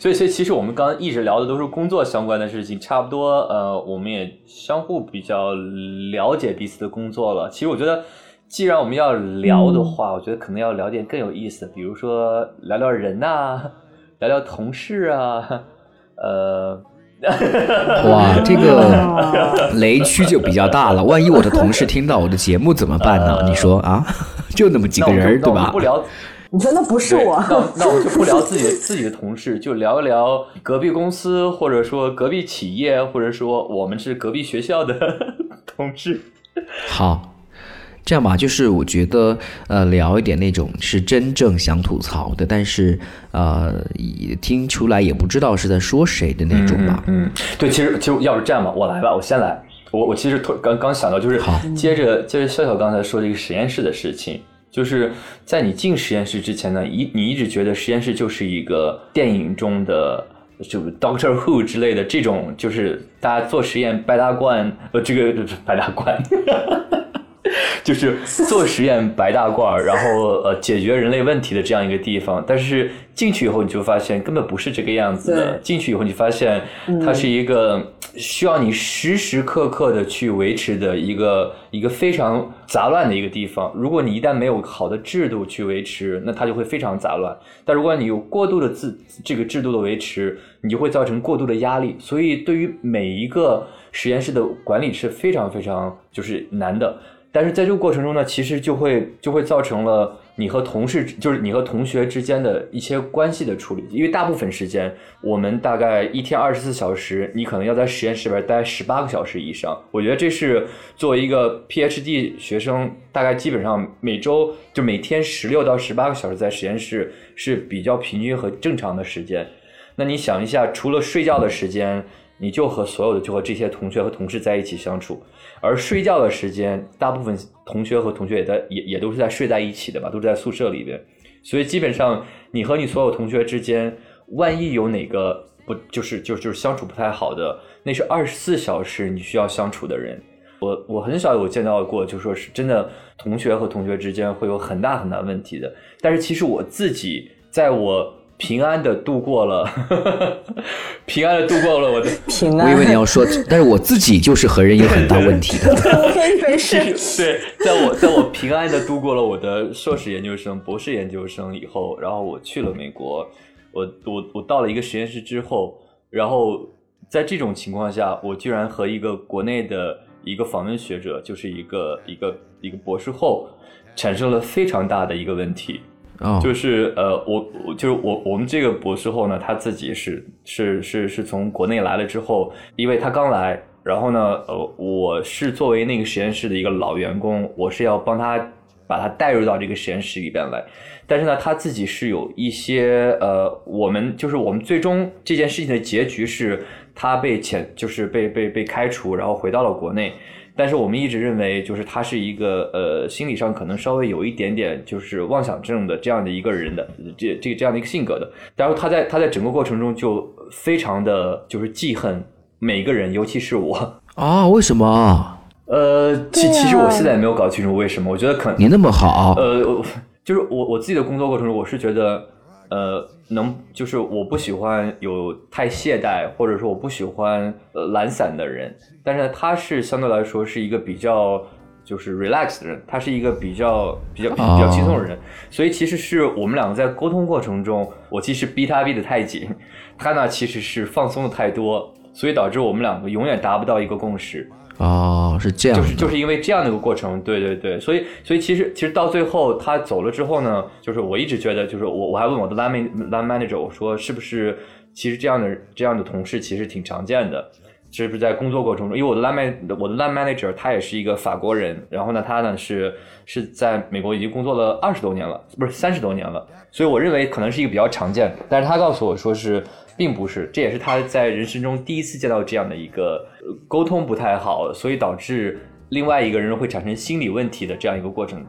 所以，所以其实我们刚刚一直聊的都是工作相关的事情，差不多呃，我们也相互比较了解彼此的工作了。其实我觉得，既然我们要聊的话，我觉得可能要聊点更有意思的，比如说聊聊人呐、聊聊同事啊，呃，哇，这个 雷区就比较大了。万一我的同事听到我的节目怎么办呢？你说啊，就那么几个人，对吧不？聊你说那不是我，那 那我们就不聊自己的自己的同事，就聊一聊隔壁公司，或者说隔壁企业，或者说我们是隔壁学校的 同事。好，这样吧，就是我觉得呃，聊一点那种是真正想吐槽的，但是呃，也听出来也不知道是在说谁的那种吧。嗯，对，其实其实要是这样吧，我来吧，我先来。我我其实突刚刚想到，就是好接着接着笑笑刚才说这个实验室的事情，就是在你进实验室之前呢，一你一直觉得实验室就是一个电影中的。就 Doctor Who 之类的这种，就是大家做实验白大褂，呃，这个白大褂，就是做实验白大褂，然后呃解决人类问题的这样一个地方。但是进去以后，你就发现根本不是这个样子的。进去以后，你发现它是一个需要你时时刻刻的去维持的一个一个非常杂乱的一个地方。如果你一旦没有好的制度去维持，那它就会非常杂乱。但如果你有过度的自这个制度的维持，你就会造成过度的压力。所以对于每一个实验室的管理是非常非常就是难的。但是在这个过程中呢，其实就会就会造成了你和同事，就是你和同学之间的一些关系的处理。因为大部分时间，我们大概一天二十四小时，你可能要在实验室里边待十八个小时以上。我觉得这是作为一个 PhD 学生，大概基本上每周就每天十六到十八个小时在实验室是比较平均和正常的时间。那你想一下，除了睡觉的时间，你就和所有的就和这些同学和同事在一起相处，而睡觉的时间，大部分同学和同学也在也也都是在睡在一起的吧，都是在宿舍里边，所以基本上你和你所有同学之间，万一有哪个不就是就就是相处不太好的，那是二十四小时你需要相处的人。我我很少有见到过，就说是真的同学和同学之间会有很大很大问题的。但是其实我自己在我平安的度过了，平安的度过了我的平安。我以为你要说，但是我自己就是和人有很大问题的。没事，对，在我在我平安的度过了我的硕士研究生、博士研究生以后，然后我去了美国，我我我到了一个实验室之后，然后在这种情况下，我居然和一个国内的一个访问学者，就是一个一个一个博士后，产生了非常大的一个问题。就是呃，我我就是我我们这个博士后呢，他自己是是是是从国内来了之后，因为他刚来，然后呢，呃，我是作为那个实验室的一个老员工，我是要帮他把他带入到这个实验室里边来，但是呢，他自己是有一些呃，我们就是我们最终这件事情的结局是他被遣，就是被被被开除，然后回到了国内。但是我们一直认为，就是他是一个呃，心理上可能稍微有一点点就是妄想症的这样的一个人的这这这样的一个性格的。然后他在他在整个过程中就非常的就是记恨每个人，尤其是我。啊，为什么呃，其其实我现在也没有搞清楚为什么。我觉得可能你那么好？呃，就是我我自己的工作过程中，我是觉得，呃，能就是我不喜欢有太懈怠，或者说我不喜欢呃懒散的人，但是他是相对来说是一个比较就是 relax 的人，他是一个比较比较比较轻松的人，所以其实是我们两个在沟通过程中，我其实逼他逼得太紧，他呢其实是放松的太多，所以导致我们两个永远达不到一个共识。哦，是这样，就是就是因为这样的一个过程，对对对，所以所以其实其实到最后他走了之后呢，就是我一直觉得，就是我我还问我的 line man line manager，我说是不是其实这样的这样的同事其实挺常见的，是不是在工作过程中，因为我的 line man 我的 line manager 他也是一个法国人，然后呢他呢是是在美国已经工作了二十多年了，不是三十多年了，所以我认为可能是一个比较常见，但是他告诉我说是并不是，这也是他在人生中第一次见到这样的一个沟通不太好，所以导致另外一个人会产生心理问题的这样一个过程。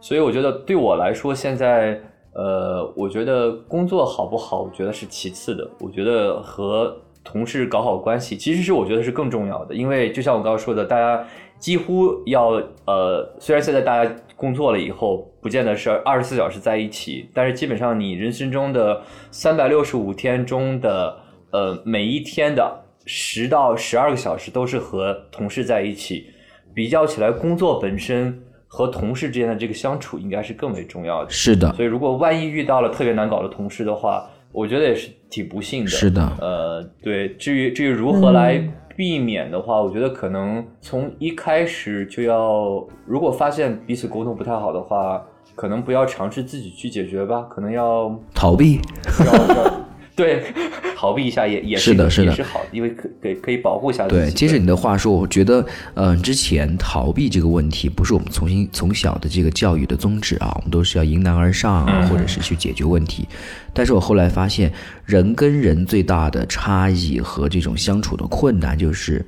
所以我觉得对我来说，现在呃，我觉得工作好不好，我觉得是其次的。我觉得和同事搞好关系，其实是我觉得是更重要的。因为就像我刚刚说的，大家几乎要呃，虽然现在大家工作了以后，不见得是二十四小时在一起，但是基本上你人生中的三百六十五天中的呃每一天的十到十二个小时都是和同事在一起，比较起来，工作本身和同事之间的这个相处应该是更为重要的。是的，所以如果万一遇到了特别难搞的同事的话，我觉得也是挺不幸的。是的呃，对，至于至于如何来避免的话，我觉得可能从一开始就要，如果发现彼此沟通不太好的话，可能不要尝试自己去解决吧，可能要逃避。要要对 逃避一下也也个是的是的也是好的，因为可可以可以保护一下自己。对，接着你的话说，我觉得，嗯、之前逃避这个问题不是我们从新从小的这个教育的宗旨啊，我们都是要迎难而上啊，嗯或者是去解决问题。但是我后来发现，人跟人最大的差异和这种相处的困难就是。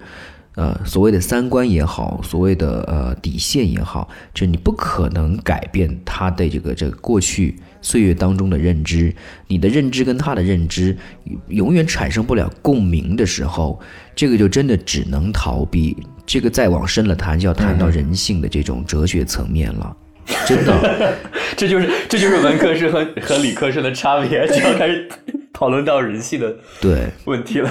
呃，所谓的三观也好，所谓的呃底线也好，就是你不可能改变他的这个这个过去岁月当中的认知，你的认知跟他的认知永远产生不了共鸣的时候，这个就真的只能逃避。这个再往深了谈，就要谈到人性的这种哲学层面了。真的，这就是这就是文科生和和理科生的差别，就要开始讨论到人性的对，问题了。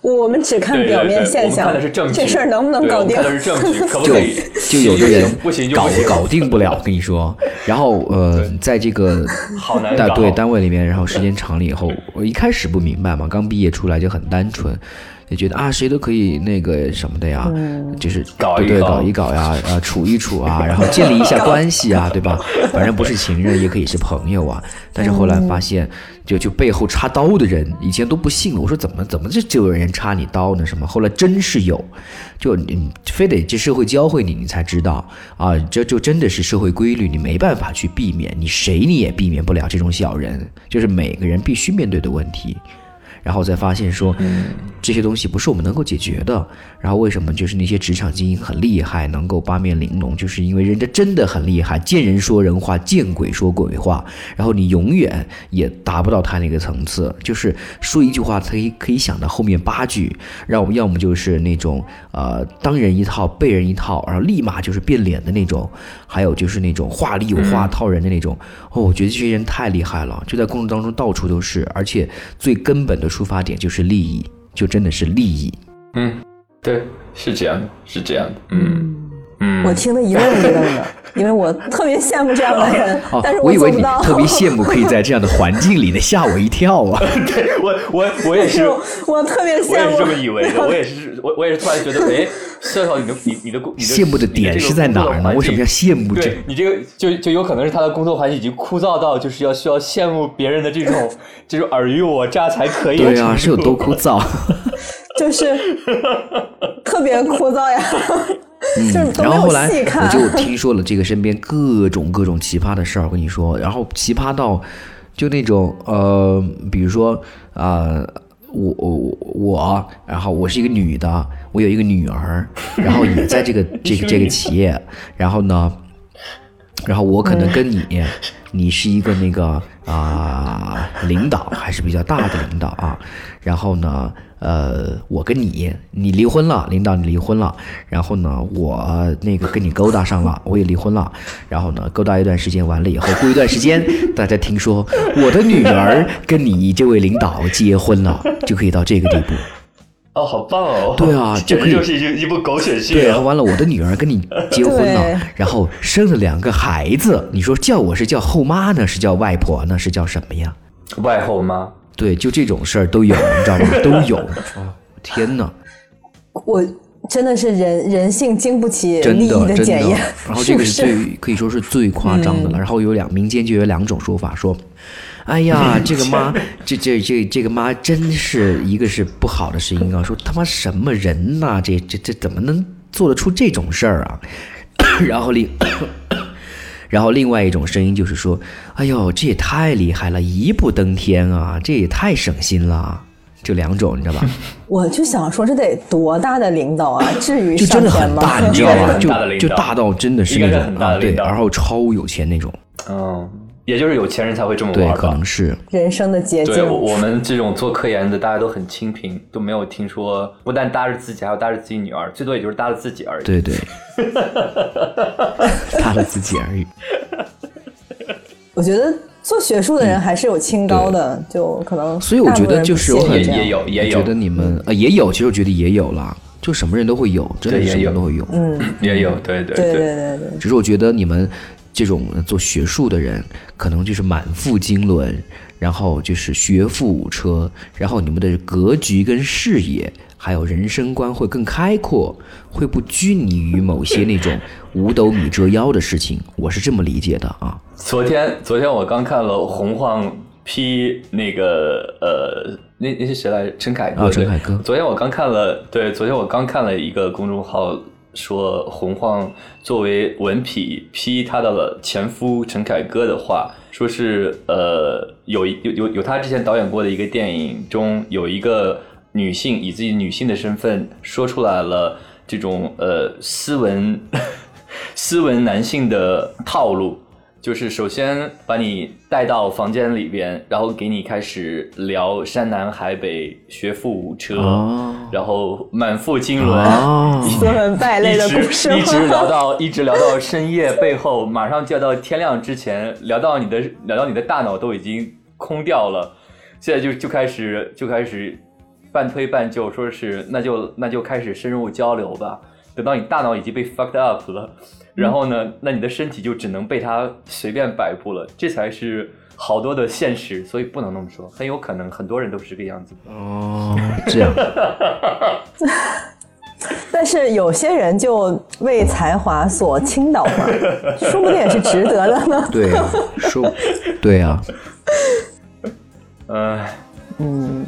我们只看表面现象，看的是证据，这事儿能不能搞定？看的是证据，可不就可以？就有的人不行就搞，搞定不了，我跟你说。然后呃，在这个好难对单位里面，然后时间长了以后，我一开始不明白嘛，刚毕业出来就很单纯。就觉得啊，谁都可以那个什么的呀，就是对对搞一搞搞一搞呀，啊，处一处啊，然后建立一下关系啊，对吧？反正不是情人也可以是朋友啊。但是后来发现，就就背后插刀的人，以前都不信，我说怎么怎么这就有人插你刀呢？什么？后来真是有，就你非得这社会教会你，你才知道啊，这就真的是社会规律，你没办法去避免，你谁你也避免不了这种小人，就是每个人必须面对的问题。然后再发现说，这些东西不是我们能够解决的。然后为什么就是那些职场精英很厉害，能够八面玲珑，就是因为人家真的很厉害，见人说人话，见鬼说鬼话。然后你永远也达不到他那个层次，就是说一句话，他可以可以想到后面八句，让我们要么就是那种呃当人一套背人一套，然后立马就是变脸的那种，还有就是那种话里有话套人的那种。哦，我觉得这些人太厉害了，就在工作当中到处都是，而且最根本的出发点就是利益，就真的是利益。嗯，对，是这样的，是这样的，嗯嗯，我听得一愣一愣的，因为我特别羡慕这样的人，哦但是，我以为你做不到。特别羡慕可以在这样的环境里呢，吓我一跳啊！对我我我也是是，我特别羡慕。也是这么以为的，我也是，我我也是突然觉得，哎，笑笑，你的你你的你的羡慕的点是在哪儿呢？为什么要羡慕这？你这个就就有可能是他的工作环境已经枯燥到，就是要需要羡慕别人的这种这种尔虞我诈才可以对啊，是有多枯燥？就是特别枯燥呀，就是都没有然后后来我。就听说了这个身边各种各种奇葩的事儿，我跟你说，然后奇葩到就那种呃，比如说呃，我我我，然后我是一个女的，我有一个女儿，然后也在这个 这个这个企业，然后呢，然后我可能跟你，你是一个那个啊、领导，还是比较大的领导啊。然后呢，呃，我跟你，你离婚了，领导你离婚了。然后呢，我那个跟你勾搭上了，我也离婚了。然后呢，勾搭一段时间完了以后，过一段时间，大家听说我的女儿跟你这位领导结婚了，就可以到这个地步。哦，好棒哦！对啊 简就可以直就是一一部狗血剧对，然后啊！完了，我的女儿跟你 结婚了，然后生了两个孩子，你说叫我是叫后妈呢，是叫外婆呢，是叫什么呀？外后妈，对，就这种事儿都有，你知道吗？都有。哦，天哪，我真的是人人性经不起真利益的真的检验。。然后这个是是是最可以说是最夸张的了。然后有两民间就有两种说法，说，哎呀，这个妈，这这这这个妈真是一个是不好的声音啊，说他妈什么人呐、这这这怎么能做得出这种事儿啊？然后另。然后另外一种声音就是说：“哎呦，这也太厉害了，一步登天啊！这也太省心了。”就两种，你知道吧？我就想说，这得多大的领导啊？至于就真的？很大，你知道吗？就就大到真的是那种啊，对，然后超有钱那种。嗯，也就是有钱人才会这么对，玩吧可能。是人生的捷对。我们这种做科研的，大家都很清贫，都没有听说，不但搭着自己，还要搭着自己女儿，最多也就是搭着自己而已。对对，搭了自己而已。我觉得做学术的人还是有清高的，就可能嗯所以我觉得就是我很也有也有我觉得你们呃也有，其实我觉得也有啦，就什么人都会有，真的是什么都会有。嗯，也有，对对对对对对，只是我觉得你们这种做学术的人，可能就是满腹经纶，然后就是学富五车，然后你们的格局跟视野，还有人生观会更开阔，会不拘泥于某些那种五斗米折腰的事情。我是这么理解的啊。昨天昨天我刚看了洪晃批那个呃，那那是谁来着？陈凯歌。啊陈凯歌昨天我刚看了，对，昨天我刚看了一个公众号说洪晃作为文痞批他的前夫陈凯歌的话，说是呃有一有有有他之前导演过的一个电影中有一个女性以自己女性的身份说出来了这种呃斯文 斯文男性的套路。就是首先把你带到房间里边，然后给你开始聊山南海北、学富五车，哦。然后满腹经纶，哦。斯文败类的故事一直一直聊到一直聊到深夜背后，马上就要到天亮之前，聊到你的聊到你的大脑都已经空掉了，现在就就开始就开始半推半就，说是那就那就开始深入交流吧。等到你大脑已经被 fucked up 了，然后呢，那你的身体就只能被它随便摆布了，这才是好多的现实，所以不能那么说，很有可能很多人都是这个样子。哦，这样 但是有些人就为才华所倾倒嘛，说不定也是值得的呢。对啊，说对啊，呃，嗯，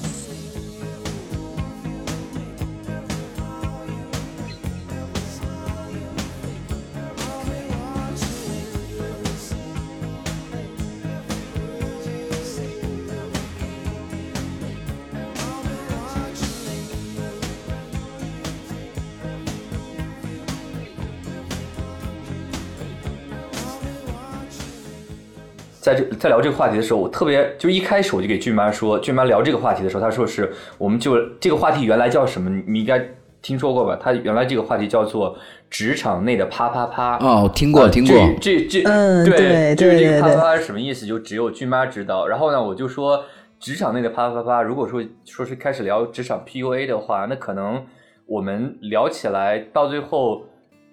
在这在聊这个话题的时候，我特别就一开始我就给俊妈说，俊妈聊这个话题的时候，她说是我们就这个话题原来叫什么？你你应该听说过吧？它原来这个话题叫做职场内的啪啪啪。哦，听过啊听过，这这这，嗯对对就是这对对对个啪啪啪是什么意思？就只有俊妈知道。然后呢，我就说职场内的啪啪啪，如果说说是开始聊职场 PUA 的话，那可能我们聊起来到最后。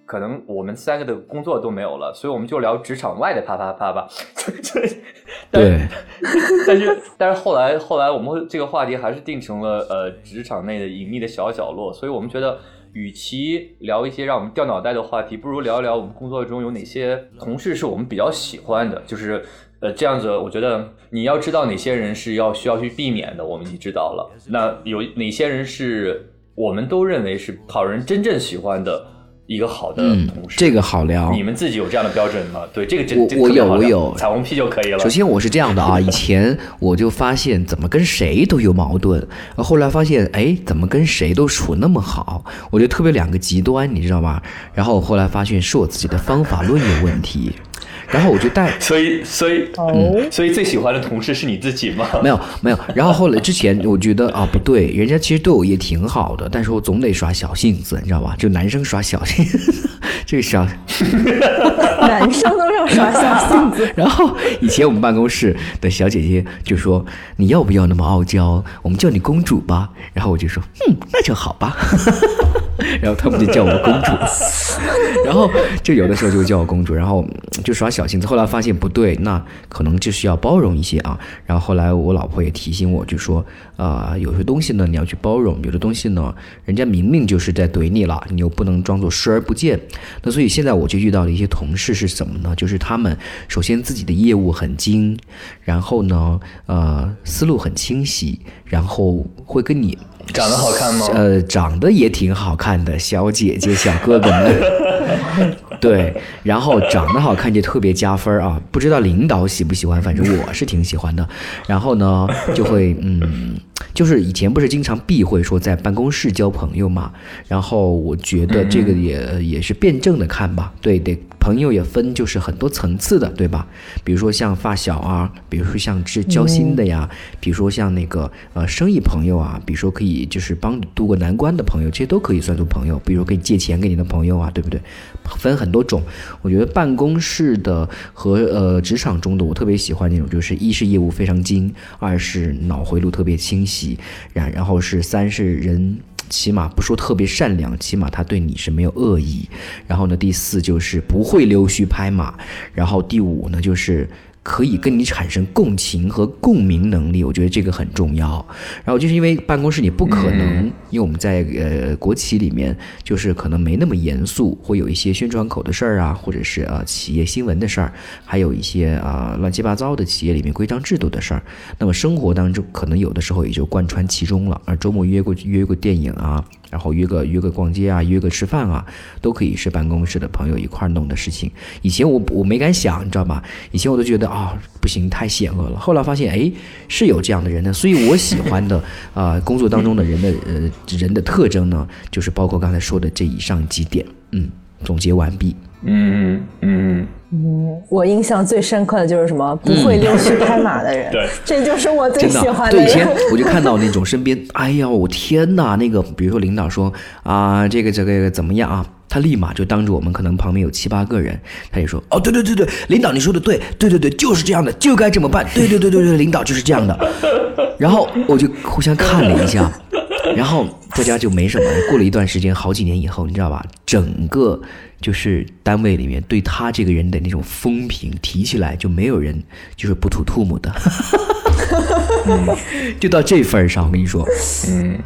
可能我们三个的工作都没有了，所以我们就聊职场外的啪啪啪吧。但对，但是但是后来后来我们这个话题还是定成了呃职场内的隐秘的小角落，所以我们觉得，与其聊一些让我们掉脑袋的话题，不如聊一聊我们工作中有哪些同事是我们比较喜欢的，就是呃这样子，我觉得你要知道哪些人是要需要去避免的，我们已经知道了。那有哪些人是我们都认为是讨人真正喜欢的一个好的嗯同，事？这个好聊。你们自己有这样的标准吗？对，这个真我我有我有彩虹屁就可以了。首先我是这样的啊，以前我就发现怎么跟谁都有矛盾，后来发现哎，怎么跟谁都处那么好，我就特别两个极端，你知道吗？然后我后来发现是我自己的方法论有问题，然后我就带 所以，所以，哦嗯所以最喜欢的同事是你自己吗？没有没有，然后后来之前我觉得啊不对，人家其实对我也挺好的，但是我总得耍小性子，你知道吧？就男生耍小性，这个小 男生都要耍小性子，然后以前我们办公室的小姐姐就说：“你要不要那么傲娇？我们叫你公主吧。”然后我就说：“嗯，那就好吧。”然后他们就叫我公主，然后就有的时候就叫我公主，然后嗯就耍小性子。后来发现不对，那可能就是要包容一些啊。然后后来我老婆也提醒我，就说：“啊、有些东西呢你要去包容，有的东西呢人家明明就是在怼你了，你又不能装作视而不见。”那所以现在我就遇到了一些同事是什么呢？就是他们首先自己的业务很精，然后呢，呃，思路很清晰，然后会跟你长得好看吗？呃，长得也挺好看的小姐姐、小哥哥们，对，然后长得好看就特别加分儿啊！不知道领导喜不喜欢，反正我是挺喜欢的。然后呢，就会嗯，就是以前不是经常避讳说在办公室交朋友嘛，然后我觉得这个也、也是辩证的看吧，对，得朋友也分就是很多层次的，对吧？比如说像发小啊，比如说像是交心的呀，比如说像那个呃生意朋友啊，比如说可以就是帮你渡过难关的朋友，这些都可以算作朋友。比如说可以借钱给你的朋友啊，对不对？分很多种。我觉得办公室的和呃职场中的，我特别喜欢那种，就是一是业务非常精，二是脑回路特别清晰，然然后是三是人。起码不说特别善良，起码他对你是没有恶意。然后呢，第四就是不会溜须拍马。然后第五呢，就是可以跟你产生共情和共鸣能力，我觉得这个很重要。然后就是因为办公室你不可能，因为我们在呃国企里面，就是可能没那么严肃，会有一些宣传口的事儿啊，或者是呃企业新闻的事儿，还有一些啊、乱七八糟的企业里面规章制度的事儿。那么生活当中可能有的时候也就贯穿其中了。而周末约过约过电影啊，然后约个约个逛街啊，约个吃饭啊，都可以是办公室的朋友一块儿弄的事情。以前我我没敢想，你知道吧？以前我都觉得啊、不行，太险恶了。后来发现，哎，是有这样的人的。所以我喜欢的啊、工作当中的人的呃人的特征呢，就是包括刚才说的这以上几点。嗯，总结完毕。嗯嗯我印象最深刻的就是什么不会溜须拍马的人，对这就是我最喜欢的对，以前。我就看到那种身边，哎呀，我天哪，那个比如说领导说啊、这个这个怎么样啊？他立马就当着我们可能旁边有七八个人，他就说哦，对对对对，领导你说的对，对对对，就是这样的，就该这么办，对对对对对，领导就是这样的。然后我就互相看了一下，然后大家就没什么。过了一段时间，好几年以后，你知道吧？整个就是单位里面对他这个人的那种风评提起来，就没有人就是不吐唾沫的。就到这份儿上，我跟你说，嗯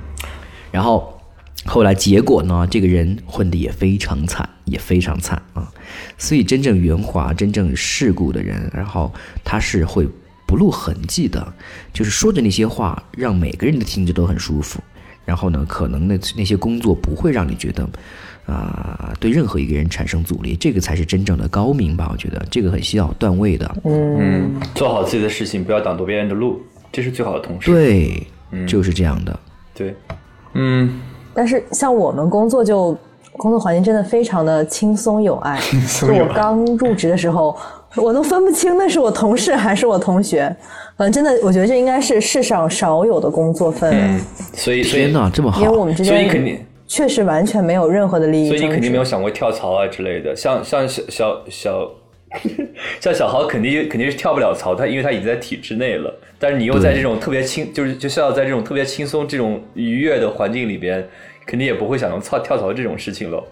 然后后来结果呢，这个人混得也非常惨，也非常惨啊。所以真正圆滑、真正世故的人，然后他是会不露痕迹的，就是说的那些话，让每个人的听着都很舒服。然后呢，可能那那些工作不会让你觉得啊、对任何一个人产生阻力，这个才是真正的高明吧？我觉得这个很需要段位的。嗯，做好自己的事情，不要挡住别人的路，这是最好的同事。对，就是这样的。对，嗯，但是像我们工作就工作环境真的非常的轻松有爱。就我刚入职的时候，我都分不清那是我同事还是我同学。嗯，真的，我觉得这应该是世上少有的工作氛围，嗯，所以所以天哪，这么好因为！我们之所以肯定确实完全没有任何的利益。所以你肯定没有想过跳槽啊之类的，像像小小小，像小豪肯定肯定是跳不了槽，他因为他已经在体制内了。但是你又在这种特别轻，就是就是要在这种特别轻松、这种愉悦的环境里边，肯定也不会想到跳跳槽这种事情了。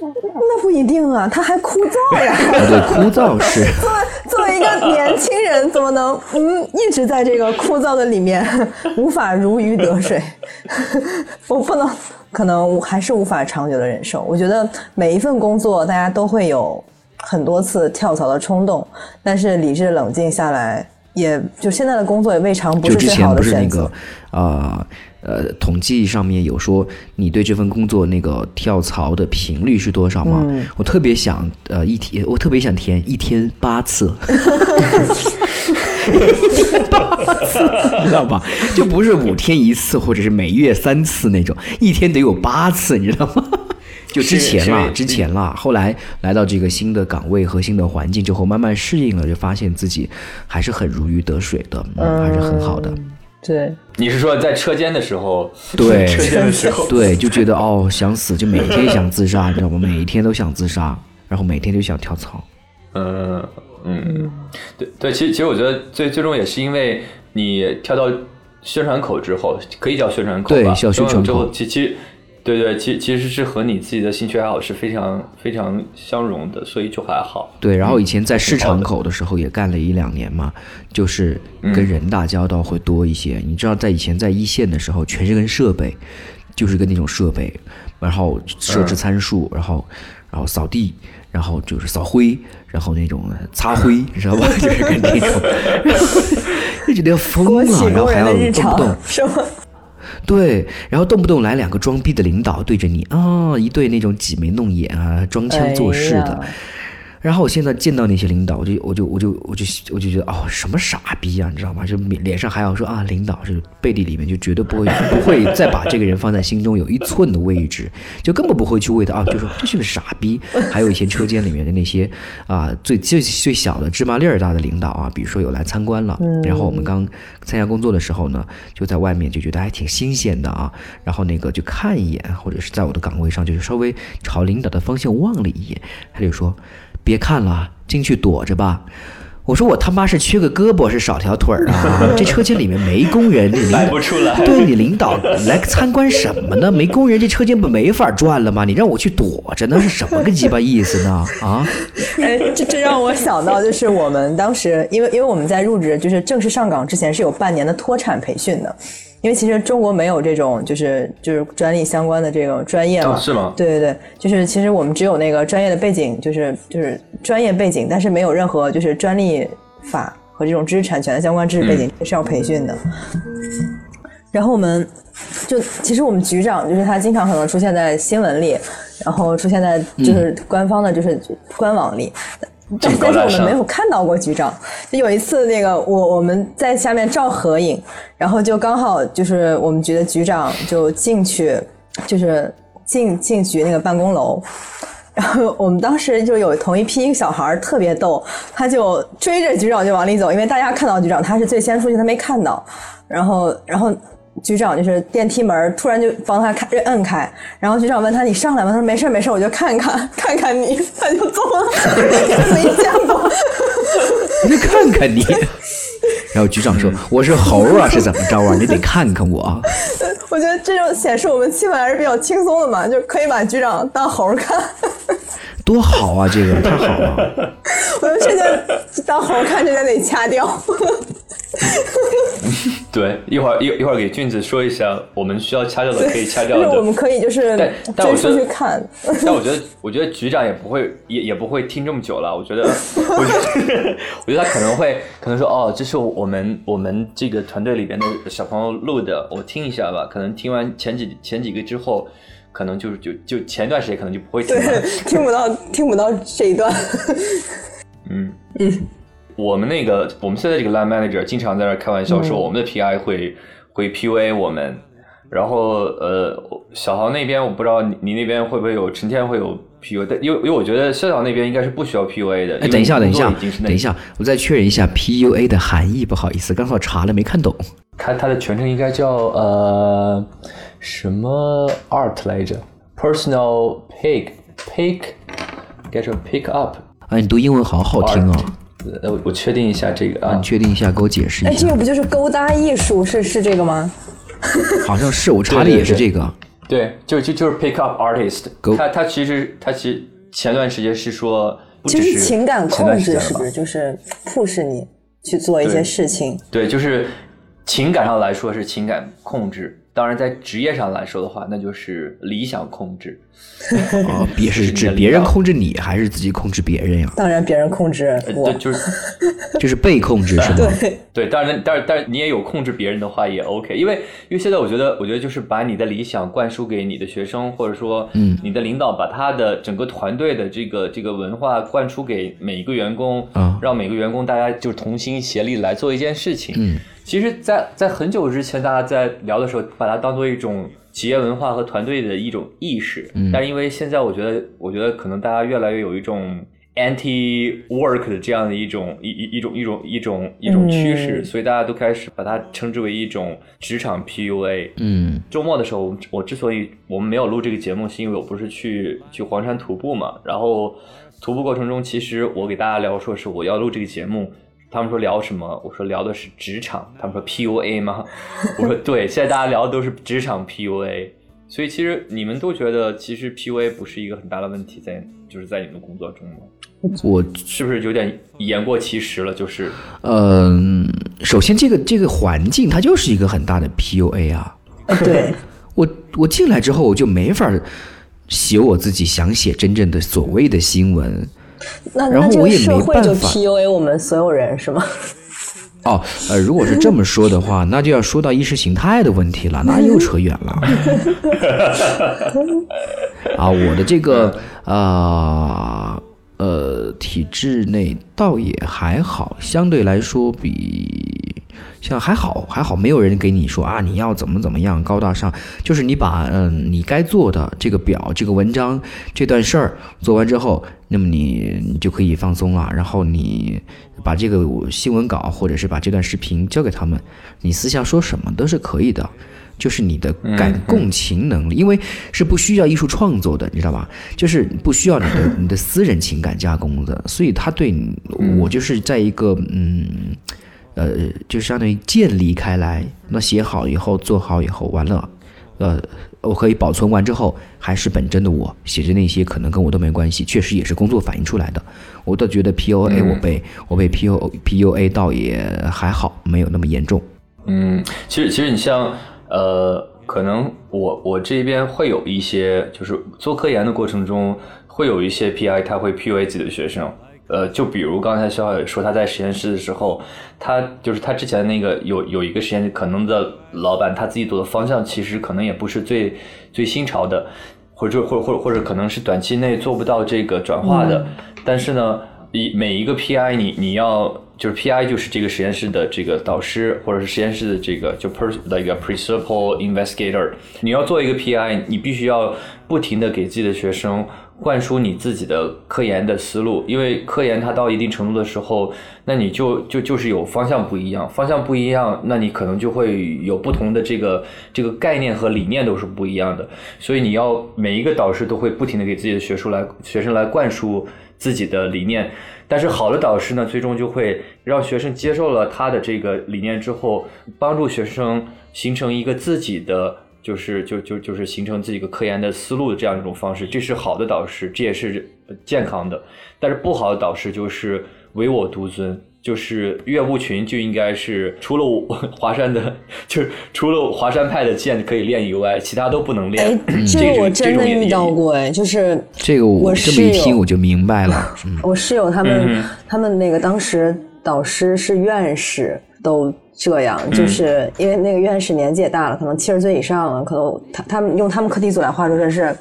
那不一定啊，他还枯燥呀。啊，对，枯燥是。作为作为一个年轻人，怎么能嗯一直在这个枯燥的里面 无法如鱼得水？我不能，可能我还是无法长久的忍受。我觉得每一份工作，大家都会有很多次跳槽的冲动，但是理智冷静下来，也就现在的工作也未尝不是最好前不是那的选择个。啊呃统计上面有说你对这份工作那个跳槽的频率是多少吗？嗯我特别想呃一天，我特别想填一天八次。你知道吧？就不是五天一次，或者是每月三次那种，一天得有八次，你知道吗？就之前啦，之前啦，后来来到这个新的岗位和新的环境之后，慢慢适应了，就发现自己还是很如鱼得水的，嗯，还是很好的。对，你是说在车间的时候？对 车间的时候，对，就觉得哦想死，就每天想自杀，你知道吗？每一天都想自杀，然后每天就想跳槽。嗯嗯，对对，其实其实我觉得最最终也是因为你跳到宣传口之后，可以叫宣传口吧？对叫宣传口之后，其其实对对，其其实是和你自己的兴趣爱好是非常非常相融的，所以就还好。对，然后以前在市场口的时候也干了一两年嘛，就是跟人打交道会多一些。你知道，在以前在一线的时候，全是跟设备，就是跟那种设备，然后设置参数，然后然后扫地，然后就是扫灰，然后那种擦灰，你知道吧？就是跟那种，就觉得要疯了，然后还要动不动是吗？对，然后动不动来两个装逼的领导对着你啊，一对那种挤眉弄眼啊、装腔作势的，然后我现在见到那些领导，我就我就我就我就我就觉得哦，什么傻逼啊，你知道吗？就脸脸上还要说啊，领导是背地里面就绝对不会不会再把这个人放在心中有一寸的位置，就根本不会去为他啊，就说这是个傻逼。还有以前车间里面的那些啊最最最小的芝麻粒儿大的领导啊，比如说有来参观了，然后我们刚参加工作的时候呢，就在外面就觉得还挺新鲜的啊，然后那个就看一眼，或者是在我的岗位上就是稍微朝领导的方向望了一眼，他就说。别看了，进去躲着吧。我说我他妈是缺个胳膊是少条腿儿啊！这车间里面没工人，你领来不出来对你领导来参观什么呢？没工人，这车间不没法转了吗？你让我去躲着，那是什么个鸡巴意思呢？啊！哎，这这让我想到，就是我们当时，因为因为我们在入职就是正式上岗之前是有半年的脱产培训的，因为其实中国没有这种就是就是专利相关的这种专业嘛，哦是吗？对对对，就是其实我们只有那个专业的背景，就是就是专业背景，但是没有任何就是专利法和这种知识产权的相关知识背景是要培训的。然后我们就其实我们局长就是他经常可能出现在新闻里，然后出现在就是官方的就是官网里。但但是我们没有看到过局长。就有一次，那个我我们在下面照合影，然后就刚好就是我们局的局长就进去，就是进进局那个办公楼，然后我们当时就有同一批小孩儿特别逗，他就追着局长就往里走，因为大家看到局长他是最先出去，他没看到，然后然后。局长就是电梯门儿突然就帮他开摁开，然后局长问他你上来吗？他说没事没事，我就看看看看你，他就走了，没见过。我就看看你。然后局长说：“我是猴啊，是怎么着啊？你得看看我啊。我觉得这种显示我们气氛还是比较轻松的嘛，就可以把局长当猴儿看。多好啊，这个 太好了。我觉得这个当猴儿看，这个得掐掉。对，一会儿一一会儿给俊子说一下，我们需要掐掉的可以掐掉的。就是我们可以就是但但我追出去看。但我觉得，我觉得局长也不会，也也不会听这么久了。我觉得，我觉得，我觉得他可能会，可能说，哦，这是我们我们这个团队里边的小朋友录的，我听一下吧。可能听完前几前几个之后，可能就是就就前段时间可能就不会听了。对，听不到听不到这一段。嗯嗯我们那个我们现在这个 line manager 经常在那开玩笑说，我们的 PI 会会 PUA 我们。然后呃，小豪那边我不知道你你那边会不会有成天会有 PUA，但因为因为我觉得校长那边应该是不需要 PUA 的。哎，等一下，等一下等一下，我再确认一下 PUA 的含义。不好意思，刚才我查了没看懂。它它的全称应该叫呃什么 art 来着？Personal pick pick 应该是 pick up。啊，你读英文好好听哦。呃，我我确定一下这个啊，啊你，确定一下，给我解释哎，一下哎这个。不就是勾搭艺术？是是这个吗？好像是我查的也是这个。对，就就就是 pick up artist。他他其实他其实前段时间是说，不就是情感控制是不是？就是促使你去做一些事情。对，就是情感上来说是情感控制，当然在职业上来说的话，那就是理想控制。哦，别是指别人控制你，还是自己控制别人呀？当然，别人控制我。就是 就是被控制是吗？对，当然，但是但是你也有控制别人的话也 OK，因为因为现在我觉得，我觉得就是把你的理想灌输给你的学生，或者说，嗯你的领导把他的整个团队的这个这个文化灌输给每一个员工，啊让每个员工大家就同心协力来做一件事情。嗯，其实在，在很久之前，大家在聊的时候，把它当做一种企业文化和团队的一种意识。嗯但是因为现在，我觉得，我觉得可能大家越来越有一种 anti work 的这样的一种一一一种一种一种一种趋势，嗯所以大家都开始把它称之为一种职场 PUA。嗯周末的时候，我我之所以我们没有录这个节目，是因为我不是去去黄山徒步嘛。然后徒步过程中，其实我给大家聊说是我要录这个节目，他们说聊什么？我说聊的是职场。他们说 PUA 吗？我说对，现在大家聊的都是职场 PUA。所以其实你们都觉得，其实 PUA 不是一个很大的问题在，就是在你们的工作中吗？我是不是有点言过其实了？就是嗯、首先这个这个环境它就是一个很大的 PUA 啊。呃对，我我进来之后我就没法写我自己想写真正的所谓的新闻。那然后我也社会就没办法 PUA 我们所有人是吗？哦，呃，如果是这么说的话，那就要说到意识形态的问题了，那又扯远了。啊，我的这个呃，呃体制内倒也还好，相对来说比像还好还好，没有人给你说啊你要怎么怎么样高大上，就是你把嗯你该做的这个表、这个文章、这段事儿做完之后，那么你就可以放松了，然后你把这个新闻稿或者是把这段视频交给他们，你私下说什么都是可以的。就是你的感共情能力，因为是不需要艺术创作的，你知道吧？就是不需要你的你的私人情感加工的，所以他对你，我就是在一个嗯呃，就相当于建立开来。那写好以后，做好以后，完了，呃，我可以保存完之后，还是本真的我写着那些，可能跟我都没关系，确实也是工作反映出来的。我倒觉得 PUA 我被我被 PU PUA 倒也还好，没有那么严重。嗯，其实其实你像呃，可能我我这边会有一些，就是做科研的过程中会有一些 PI，他会 PUA 自己的学生。呃，就比如刚才肖浩也说，他在实验室的时候，他就是他之前那个有有一个实验室，可能的老板他自己走的方向其实可能也不是最最新潮的，或者或者或者或者可能是短期内做不到这个转化的。但是呢，一每一个 PI 你你要就是 PI 就是这个实验室的这个导师，或者是实验室的这个就 per 的一个 principal investigator，你要做一个 PI，你必须要不停的给自己的学生灌输你自己的科研的思路，因为科研它到一定程度的时候，那你就就就是有方向不一样，方向不一样，那你可能就会有不同的这个这个概念和理念都是不一样的，所以你要每一个导师都会不停的给自己的学术来学生来灌输自己的理念，但是好的导师呢，最终就会让学生接受了他的这个理念之后，帮助学生形成一个自己的。就是就就就是形成自己一个科研的思路的这样一种方式，这是好的导师，这也是健康的。但是不好的导师就是唯我独尊，就是岳不群就应该是除了我 华山的，就是除了华山派的剑可以练以外，其他都不能练。哎，这个我真的遇到过哎，就是这个我这么一听我就明白了。嗯，我室友他们、他们那个当时导师是院士，都这样，就是因为那个院士年纪也大了，可能七十岁以上了，可能他他们用他们课题组来话说，真是。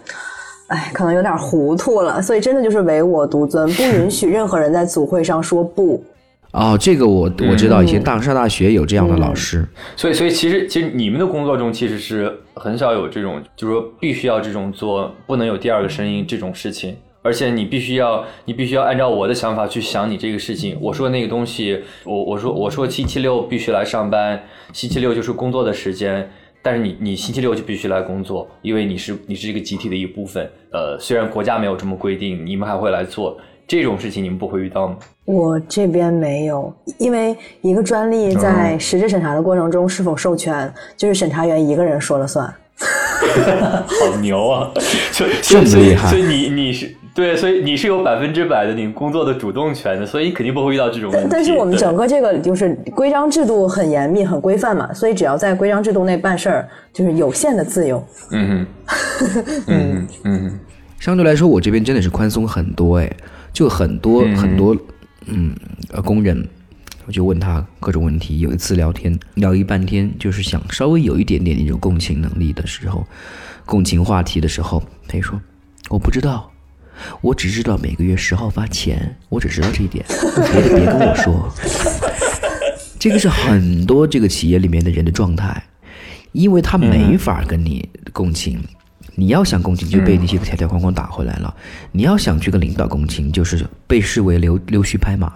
哎，可能有点糊涂了，所以真的就是唯我独尊，不允许任何人在组会上说不。哦，这个我我知道，以前大上大学有这样的老师。所以，所以其实其实你们的工作中其实是很少有这种，就是说必须要这种做，不能有第二个声音这种事情。而且你必须要，你必须要按照我的想法去想你这个事情。我说那个东西，我我说我说星期六必须来上班，星期六就是工作的时间。但是你你星期六就必须来工作，因为你是你是这个集体的一部分。呃，虽然国家没有这么规定，你们还会来做这种事情，你们不会遇到吗？我这边没有，因为一个专利在实质审查的过程中是否授权，就是审查员一个人说了算。好牛啊！所以这么所以厉害所以你你是对，所以你是有百分之百的你工作的主动权的，所以你肯定不会遇到这种问题。但但是我们整个这个就是规章制度很严密、很规范嘛，所以只要在规章制度内办事儿，就是有限的自由。嗯哼，嗯哼嗯哼。相对来说，我这边真的是宽松很多哎，就很多、很多，嗯，呃，工人，我就问他各种问题。有一次聊天聊一半天，就是想稍微有一点点那种共情能力的时候，共情话题的时候，他就说我不知道，我只知道每个月十号发钱，我只知道这一点，别的别跟我说。这个是很多这个企业里面的人的状态，因为他没法跟你共情。你要想共情，就被那些条条框框打回来了；你要想去跟领导共情，就是被视为溜溜须拍马。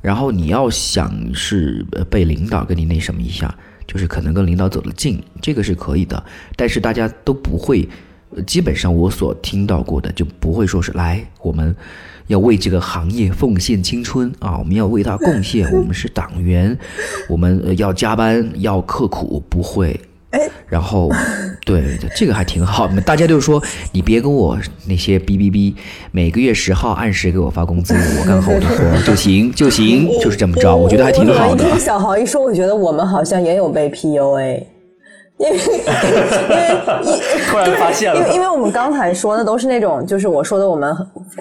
然后你要想是被领导跟你那什么一下，就是可能跟领导走得近，这个是可以的。但是大家都不会，基本上我所听到过的就不会说是来我们要为这个行业奉献青春啊，我们要为他贡献，我们是党员，我们呃要加班要刻苦，不会。然后，对，这个还挺好。大家就说你别跟我那些哔哔哔，每个月十号按时给我发工资，我干好我的活就行就行，就是这么着。我觉得还挺好的小豪一说，我觉得我们好像也有被 PUA，因为因为突然发现了，因为因为我们刚才说的都是那种，就是我说的我们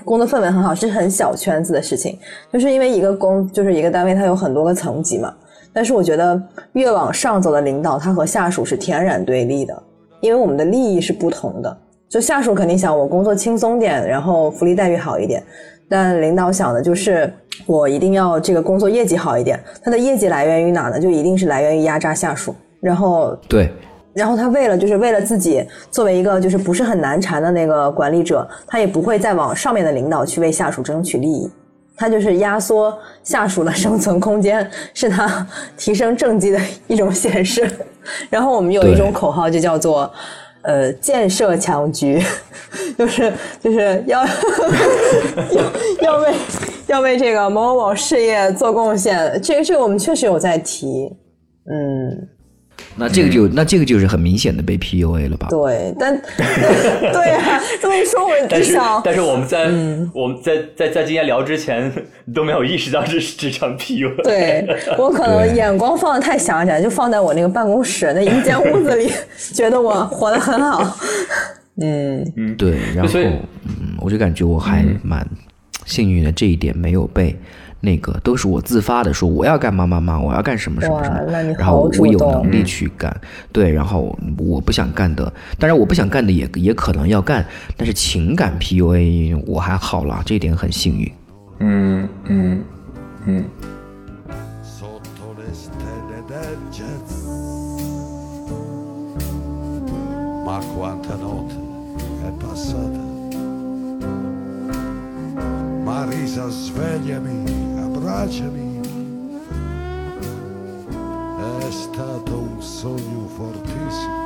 工作氛围很好，是很小圈子的事情，就是因为一个工就是一个单位，它有很多个层级嘛。但是我觉得越往上走的领导，他和下属是天然对立的，因为我们的利益是不同的。就下属肯定想我工作轻松点，然后福利待遇好一点，但领导想的就是我一定要这个工作业绩好一点，他的业绩来源于哪呢？就一定是来源于压榨下属，然后对，然后他为了就是为了自己作为一个就是不是很难缠的那个管理者，他也不会再往上面的领导去为下属争取利益，他就是压缩下属的生存空间，是他提升政绩的一种显示。然后我们有一种口号就叫做。呃，建设强局，就是就是要 要要为要为这个某某某事业做贡献，这个这个我们确实有在提，嗯，那这个就那这个就是很明显的被 PUA 了吧？对，但 对啊，这么一说，我但就是想，但是我们在、嗯我们在在在今天聊之前都没有意识到这是这场 PUA。对我可能眼光放的太狭窄，就放在我那个办公室那一间屋子里，觉得我活得很好。嗯，对，然后嗯，我就感觉我还蛮幸运的，这一点没有被那个，都是我自发的说我要干嘛嘛嘛，我要干什么什么什么然后我有能力去干，对，然后我不想干的，当然我不想干的也也可能要干，但是情感 PUA 我还好啦，这一点很幸运。嗯嗯嗯. Ma quanta notte è passata. Marisa, svegliami, abbracciami. È stato un sogno fortissimo.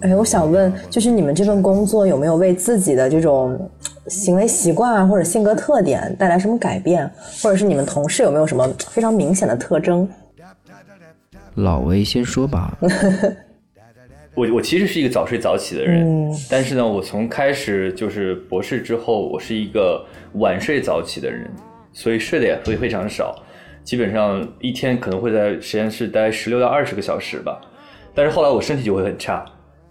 哎，我想问，就是你们这份工作有没有为自己的这种行为习惯啊，或者性格特点带来什么改变，或者是你们同事有没有什么非常明显的特征？老魏先说吧，我我其实是一个早睡早起的人，嗯但是呢，我从开始就是博士之后，我是一个晚睡早起的人，所以睡的也会非常少，基本上一天可能会在实验室待十六到二十个小时吧。但是后来我身体就会很差，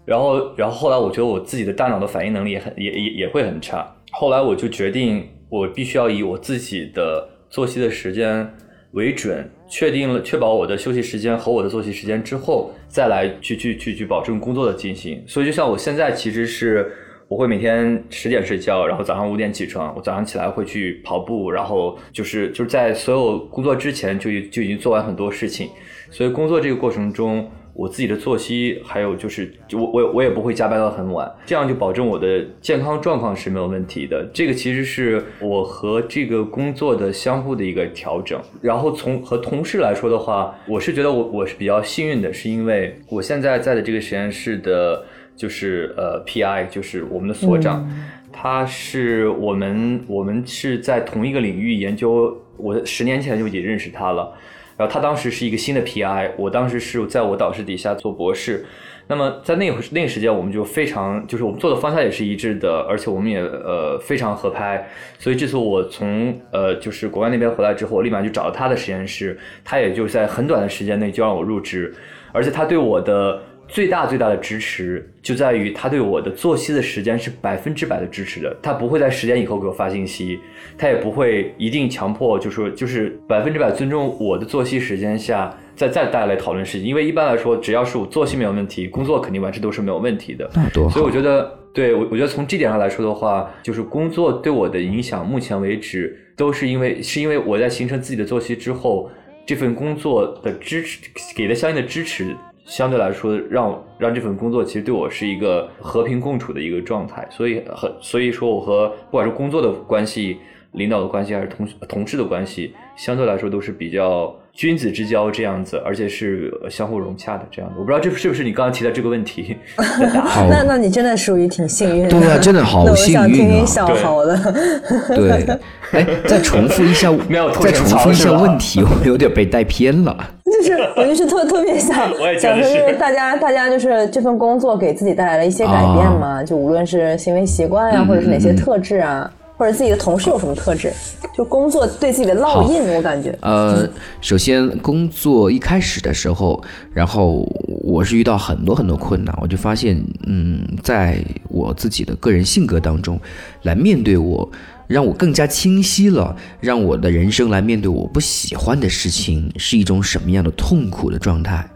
然后然后后来我觉得我自己的大脑的反应能力也很也也也会很差。后来我就决定，我必须要以我自己的作息的时间为准，确定了确保我的休息时间和我的作息时间之后，再来去去去去保证工作的进行。所以就像我现在其实是。我会每天十点睡觉，然后早上五点起床。我早上起来会去跑步，然后就是就是在所有工作之前就就已经做完很多事情。所以工作这个过程中，我自己的作息还有就是我我我也不会加班到很晚，这样就保证我的健康状况是没有问题的。这个其实是我和这个工作的相互的一个调整。然后从和同事来说的话，我是觉得我我是比较幸运的，是因为我现在在的这个实验室的。就是呃，PI 就是我们的所长，他是我们我们是在同一个领域研究，我十年前就已经认识他了。然后他当时是一个新的 PI，我当时是在我导师底下做博士。那么在那个那个时间，我们就非常就是我们做的方向也是一致的，而且我们也呃非常合拍。所以这次我从呃就是国外那边回来之后，我立马就找了他的实验室，他也就在很短的时间内就让我入职，而且他对我的。最大最大的支持就在于他对我的作息的时间是百分之百的支持的，他不会在十点以后给我发信息，他也不会一定强迫，就说就是百分之百尊重我的作息时间下再再带来讨论事情，因为一般来说，只要是我作息没有问题，工作肯定完成都是没有问题的。那多好所以我觉得，对我我觉得从这点上来说的话，就是工作对我的影响，目前为止都是因为是因为我在形成自己的作息之后，这份工作的支持给的相应的支持。相对来说，让让这份工作其实对我是一个和平共处的一个状态，所以很所以说我和不管是工作的关系、领导的关系，还是同同事的关系，相对来说都是比较君子之交这样子，而且是相互融洽的这样子。我不知道这是不是你刚刚提的这个问题的答案？那那你真的属于挺幸运的。对啊真的好那我想幸运啊听听小豪的。对，哎，再重复一下，没有再重复一下问题，我有点被带偏了。就是我就是特特别想 想说，就是是大家大家就是这份工作给自己带来了一些改变嘛，就无论是行为习惯呀、或者是哪些特质啊，或者自己的同事有什么特质，就工作对自己的烙印，我感觉。呃，首先工作一开始的时候，然后我是遇到很多很多困难，我就发现，嗯，在我自己的个人性格当中，来面对我，让我更加清晰了，让我的人生来面对我不喜欢的事情是一种什么样的痛苦的状态。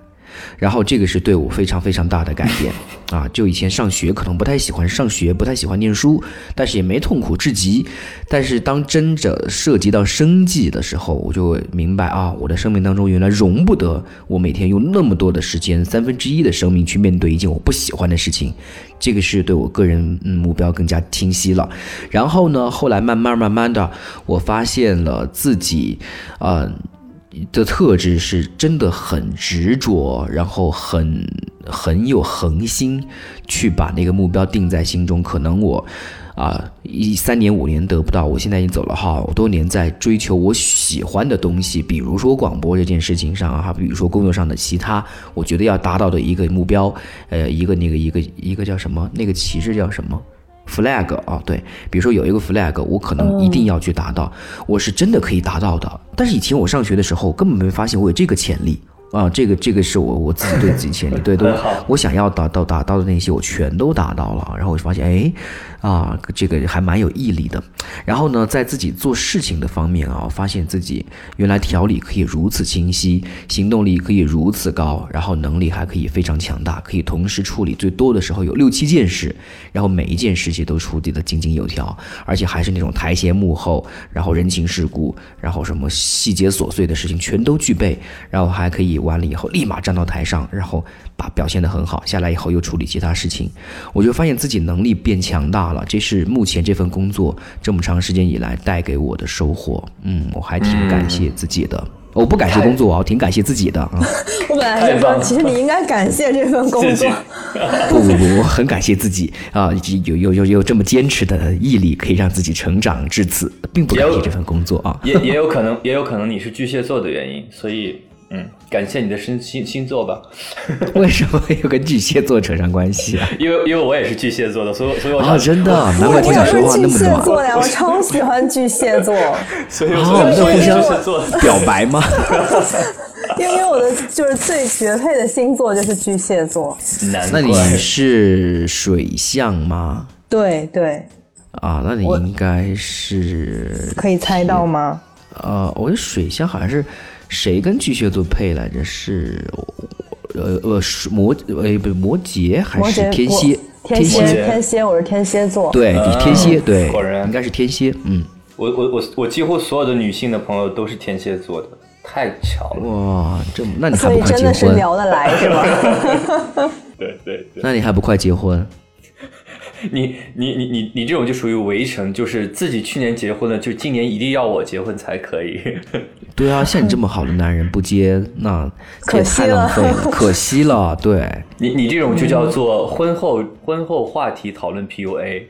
然后这个是对我非常非常大的改变 啊！就以前上学可能不太喜欢上学，不太喜欢念书，但是也没痛苦至极。但是当真的涉及到生计的时候，我就明白啊，我的生命当中原来容不得我每天用那么多的时间，三分之一的生命去面对一件我不喜欢的事情。这个是对我个人嗯目标更加清晰了。然后呢，后来慢慢慢慢的，我发现了自己，呃。的特质是真的很执着，然后很很有恒心，去把那个目标定在心中。可能我啊一三年五年得不到，我现在已经走了好多年，在追求我喜欢的东西，比如说广播这件事情上啊，比如说工作上的其他，我觉得要达到的一个目标，呃，一个那个一个一个叫什么？那个旗帜叫什么？flag 啊，对，比如说有一个 flag，我可能一定要去达到，我是真的可以达到的。但是以前我上学的时候，根本没发现我有这个潜力啊，这个这个是我我自己对自己潜力，对，对我想要达到达到的那些，我全都达到了，然后我就发现，哎。啊，这个还蛮有毅力的。然后呢，在自己做事情的方面啊，发现自己原来条理可以如此清晰，行动力可以如此高，然后能力还可以非常强大，可以同时处理最多的时候有六七件事，然后每一件事情都处理的井井有条，而且还是那种台前幕后，然后人情世故，然后什么细节琐碎的事情全都具备，然后还可以完了以后立马站到台上，然后把表现得很好，下来以后又处理其他事情，我就发现自己能力变强大了。这是目前这份工作这么长时间以来带给我的收获。嗯，我还挺感谢自己的。我不感谢工作啊，我挺感谢自己的啊。我本来就说，其实你应该感谢这份工作。不不不，我很感谢自己啊，有有有有这么坚持的毅力，可以让自己成长至此，并不感谢这份工作啊。也也有可能，也有可能你是巨蟹座的原因，所以。嗯，感谢你的星星星座吧。为什么又跟巨蟹座扯上关系啊？因为因为我也是巨蟹座的，所以所以我啊，真的，难怪我想说话那么暖。座呀，我超喜欢巨蟹座。所以我们在互相表白吗？因为我的就是最绝配的星座就是巨蟹座。那你是水象吗？对对。啊，那你应该是可以猜到吗？呃，我的水象好像是。谁跟巨蟹座配来着？是，呃呃，摩呃不摩羯还是天蝎？天蝎天蝎，我是天蝎座。对，天蝎对，果然应该是天蝎。嗯，我我我我几乎所有的女性的朋友都是天蝎座的，太巧了。哇，这那你还不快结婚？真的是聊得来是吧？对对对。那你还不快结婚？你你你你你这种就属于围城，就是自己去年结婚了，就今年一定要我结婚才可以。对啊，像你这么好的男人不接，那可太浪费了，可惜了。对，你你这种就叫做婚后婚后话题讨论 PUA。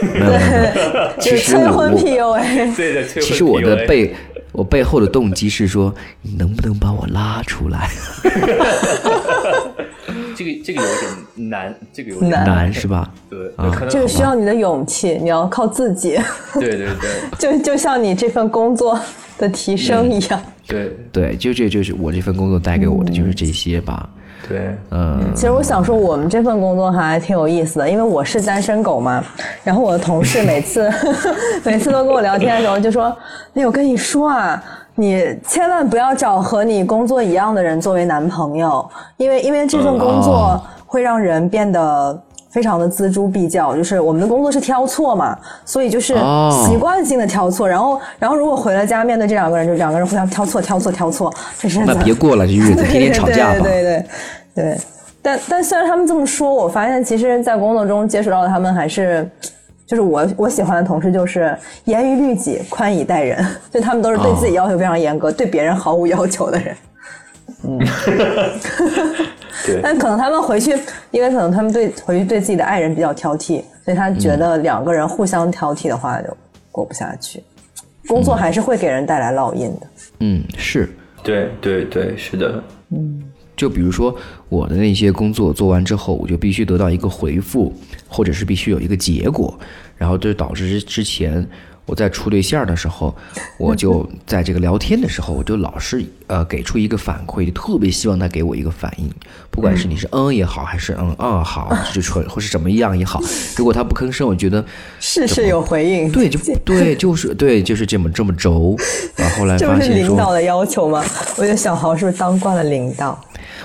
对，其实我 PUA。对的，其实我的背我背后的动机是说，你能不能把我拉出来？这个这个有点难，这个有点难是吧？对，可能这个需要你的勇气，你要靠自己。对对对，就就像你这份工作的提升一样。对对，就这就是我这份工作带给我的就是这些吧。对，嗯。其实我想说，我们这份工作还挺有意思的，因为我是单身狗嘛。然后我的同事每次 每次都跟我聊天的时候就说：“哎，我跟你说啊。”你千万不要找和你工作一样的人作为男朋友，因为因为这份工作会让人变得非常的锱铢必较。就是我们的工作是挑错嘛，所以就是习惯性的挑错。然后然后如果回了家面对这两个人，就两个人互相挑错挑错挑错，这是那别过了这日子，天天吵架吧。对对对对，但但虽然他们这么说，我发现其实，在工作中接触到的他们还是。就是我我喜欢的同事，就是严于律己、宽以待人，就他们都是对自己要求非常严格，对别人毫无要求的人。嗯，对。但可能他们回去，因为可能他们对回去对自己的爱人比较挑剔，所以他觉得两个人互相挑剔的话就过不下去。工作还是会给人带来烙印的。嗯，是。对对对，是的。嗯。就比如说我的那些工作做完之后，我就必须得到一个回复，或者是必须有一个结果。然后就导致之前我在处对象的时候，我就在这个聊天的时候，我就老是呃给出一个反馈，就特别希望他给我一个反应，不管是你是嗯也好，还是嗯嗯好，就纯或是怎么样也好。如果他不吭声，我觉得事事有回应。对，就 对，就是对，就是这么这么轴。然后后来发现说，领导的要求吗？我觉得小豪是不是当惯了领导？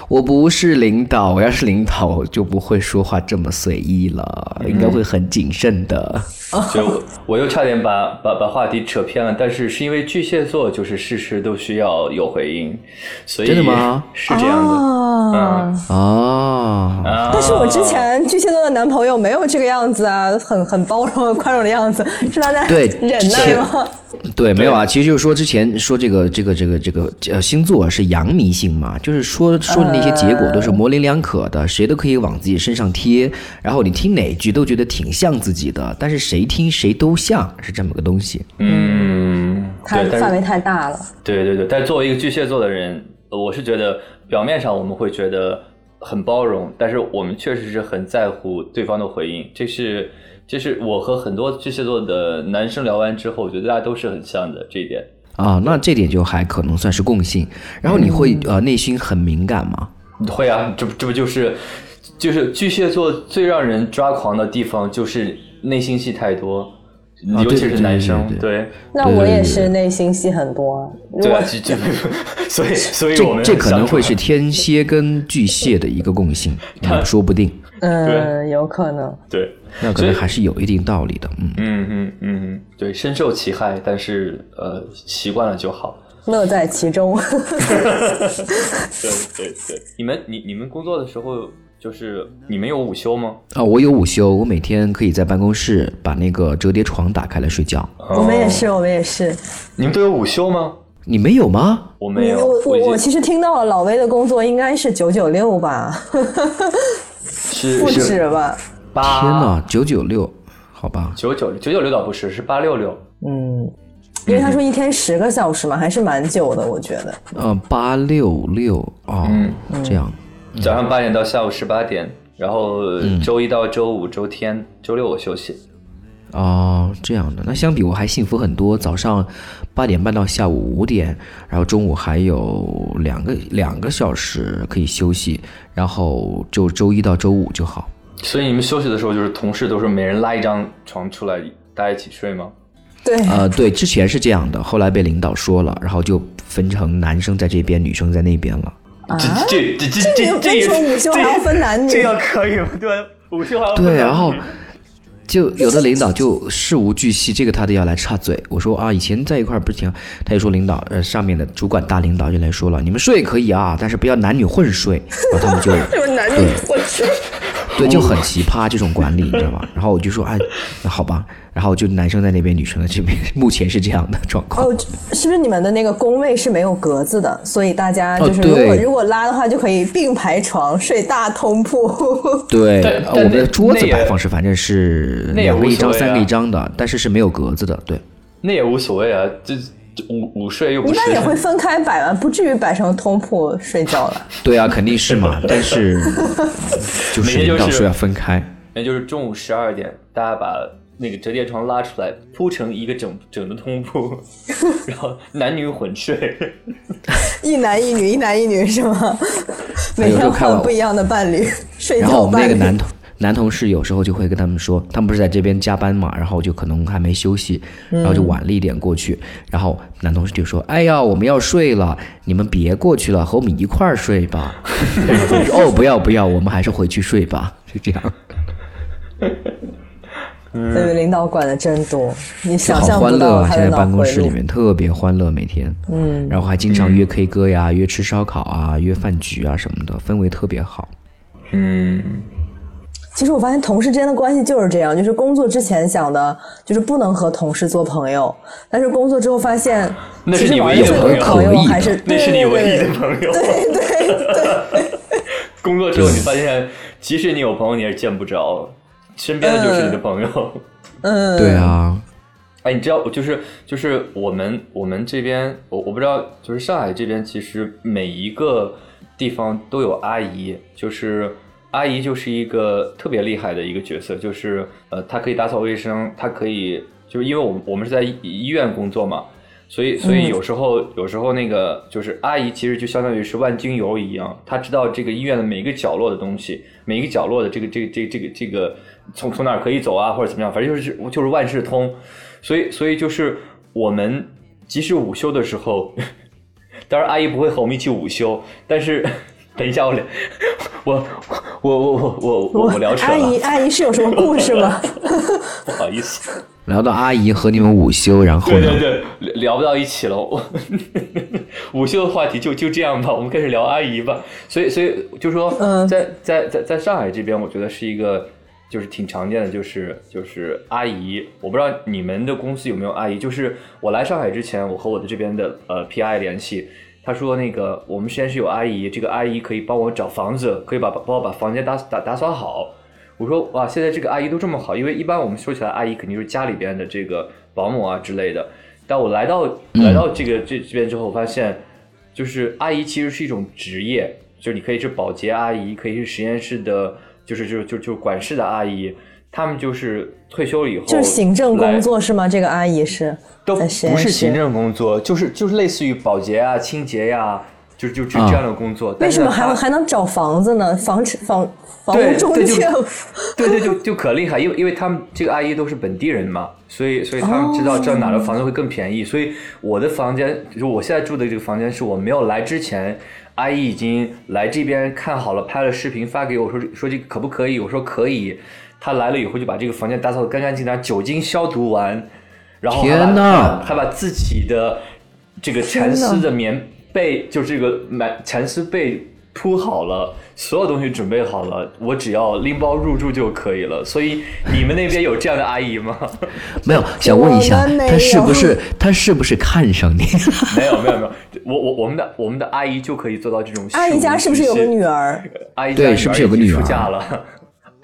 我不是领导，我要是领导我就不会说话这么随意了，应该会很谨慎的。就我我又差点把把把话题扯偏了，但是是因为巨蟹座就是事事都需要有回应，所以真的吗？是这样的，啊。嗯。哦，啊。但是我之前巨蟹座的男朋友没有这个样子啊，很很包容、很宽容的样子，是他在对忍耐吗？对，没有啊，其实就是说之前说这个这个这个这个呃星座是阳迷信嘛，就是说说的那些结果都是模棱两可的，谁都可以往自己身上贴，然后你听哪句都觉得挺像自己的，但是谁听谁都像，是这么个东西。嗯，对，但是他范围太大了。对对对，但作为一个巨蟹座的人，呃我是觉得表面上我们会觉得很包容，但是我们确实是很在乎对方的回应。这是这是我和很多巨蟹座的男生聊完之后，我觉得大家都是很像的这一点。啊，那这点就还可能算是共性。然后你会、呃内心很敏感吗？会啊，这不这不就是就是巨蟹座最让人抓狂的地方，就是内心戏太多，啊尤其是男生，对对那我也是内心戏很多对啊，这这 所以所以我们这这可能会是天蝎跟巨蟹的一个共性，也说不定。嗯，有可能。对，那可能还是有一定道理的。嗯，嗯嗯嗯嗯，对，深受其害，但是呃习惯了就好。乐在其中。对对对，你们你你们工作的时候，就是你们有午休吗？啊，我有午休，我每天可以在办公室把那个折叠床打开来睡觉。我们也是，我们也是。你们都有午休吗？你没有吗？我没有，我我我其实听到了老威的工作应该是九九六吧，不是不止吧？八天呐，九九六，好吧。九九九九六倒不是，是八六六。嗯，因为他说一天十个小时嘛，还是蛮久的，我觉得。呃，八六六哦，这样。早上八点到下午十八点，然后周一到周五、周天、周六我休息。哦，这样的，那相比我还幸福很多。早上八点半到下午五点，然后中午还有两个两个小时可以休息，然后就周一到周五就好。所以你们休息的时候，就是同事都是每人拉一张床出来，大家一起睡吗？对，呃，对，之前是这样的，后来被领导说了，然后就分成男生在这边，女生在那边了。这这这这这个这为什么午休还要分男女这样可以吗？对吧，午休还要分对，男然后女就有的领导就事无巨细，这个他都要来插嘴。我说啊，以前在一块儿不是挺，他就说领导呃上面的主管大领导就来说了，你们睡可以啊，但是不要男女混睡。然后他们就 就是男女混睡。对，就很奇葩这种管理，你知道吗？然后我就说，哎，那好吧。然后就男生在那边，女生在这边，目前是这样的状况。哦，是不是你们的那个工位是没有格子的？所以大家就是哦如果、对如果拉的话，就可以并排床睡大通铺。对，我们的桌子摆放是反正是两个一张、三个一张的，但是是没有格子的。对，那也无所谓啊，这这午午睡又不是一般也会分开摆完，不至于摆成通铺睡觉了。对啊，肯定是嘛。但是 就是每天就是说要分开。那就是中午十二点，大家把那个折叠床拉出来，铺成一个整整的通铺，然后男女混睡。一男一女，一男一女是吗？每天换不一样的伴侣，睡然后我们觉。那个男同男同事有时候就会跟他们说，他们不是在这边加班嘛，然后就可能还没休息，然后就晚了一点过去，然后男同事就说：“哎呀，我们要睡了，你们别过去了，和我们一块儿睡吧。”然后我说：“哦，不要不要，我们还是回去睡吧。”就这样，对领导管的真多，你想象欢乐啊！不到他现在办公室里。面特别欢乐，每天，嗯，然后还经常约 K 歌呀，约吃烧烤啊，约饭局啊什么的，氛围特别好。嗯，其实我发现同事之间的关系就是这样，就是工作之前想的就是不能和同事做朋友，但是工作之后发现，那是你唯一的朋友还是那是你唯一的朋友。对对对 工作之后你发现，即使你有朋友，你也见不着，身边的就是你的朋友。嗯，对啊，哎，你知道，就是就是我们我们这边，我我不知道，就是上海这边，其实每一个地方都有阿姨，就是阿姨就是一个特别厉害的一个角色，就是呃，她可以打扫卫生，她可以，就是因为我们我们是在医医院工作嘛，所以所以有时候、有时候那个就是阿姨其实就相当于是万金油一样，她知道这个医院的每一个角落的东西，每一个角落的这个这个这个这个这个从从哪儿可以走啊，或者怎么样，反正就是就是万事通。所以所以就是我们即使午休的时候，当然阿姨不会和我们一起午休，但是等一下，我聊，我我我我我我我聊扯阿姨，阿姨是有什么故事吗？不好意思。聊到阿姨和你们午休，然后对对？对，聊聊不到一起了。我 午休的话题就就这样吧，我们开始聊阿姨吧。所以所以就说，嗯在在在在上海这边，我觉得是一个就是挺常见的，就是就是阿姨。我不知道你们的公司有没有阿姨。就是我来上海之前，我和我的这边的呃 PI 联系。他说：“那个，我们实验室有阿姨，这个阿姨可以帮我找房子，可以把帮我把房间打打打扫好。”我说：“哇，现在这个阿姨都这么好，因为一般我们说起来，阿姨肯定是家里边的这个保姆啊之类的。但我来到来到这个这这边之后，我发现，就是阿姨其实是一种职业，就是你可以是保洁阿姨，可以是实验室的，就是就就就管事的阿姨，他们就是退休了以后就是行政工作是吗？这个阿姨是都不是行政工作，就是就是类似于保洁啊、清洁呀、就就这啊这样的工作。为什么还还能找房子呢？房房房屋中介，对 对，就就可厉害，因为因为他们这个阿姨都是本地人嘛，所以所以他们知道知道哪的房子会更便宜，所以我的房间就是我现在住的这个房间是我没有来之前，阿姨已经来这边看好了，拍了视频发给我说说这个可不可以，我说可以，她来了以后就把这个房间打扫的干干净净，酒精消毒完，然后天呐还把自己的这个蚕丝的棉被，就这个买蚕丝被铺好了，所有东西准备好了，我只要拎包入住就可以了。所以你们那边有这样的阿姨吗？没有，想问一下他是不是 他是不是看上你？没有没有没有，我我我们的我们的阿姨就可以做到这种。阿姨家是不是有个女？儿？阿姨家对是不是有个女儿出嫁了？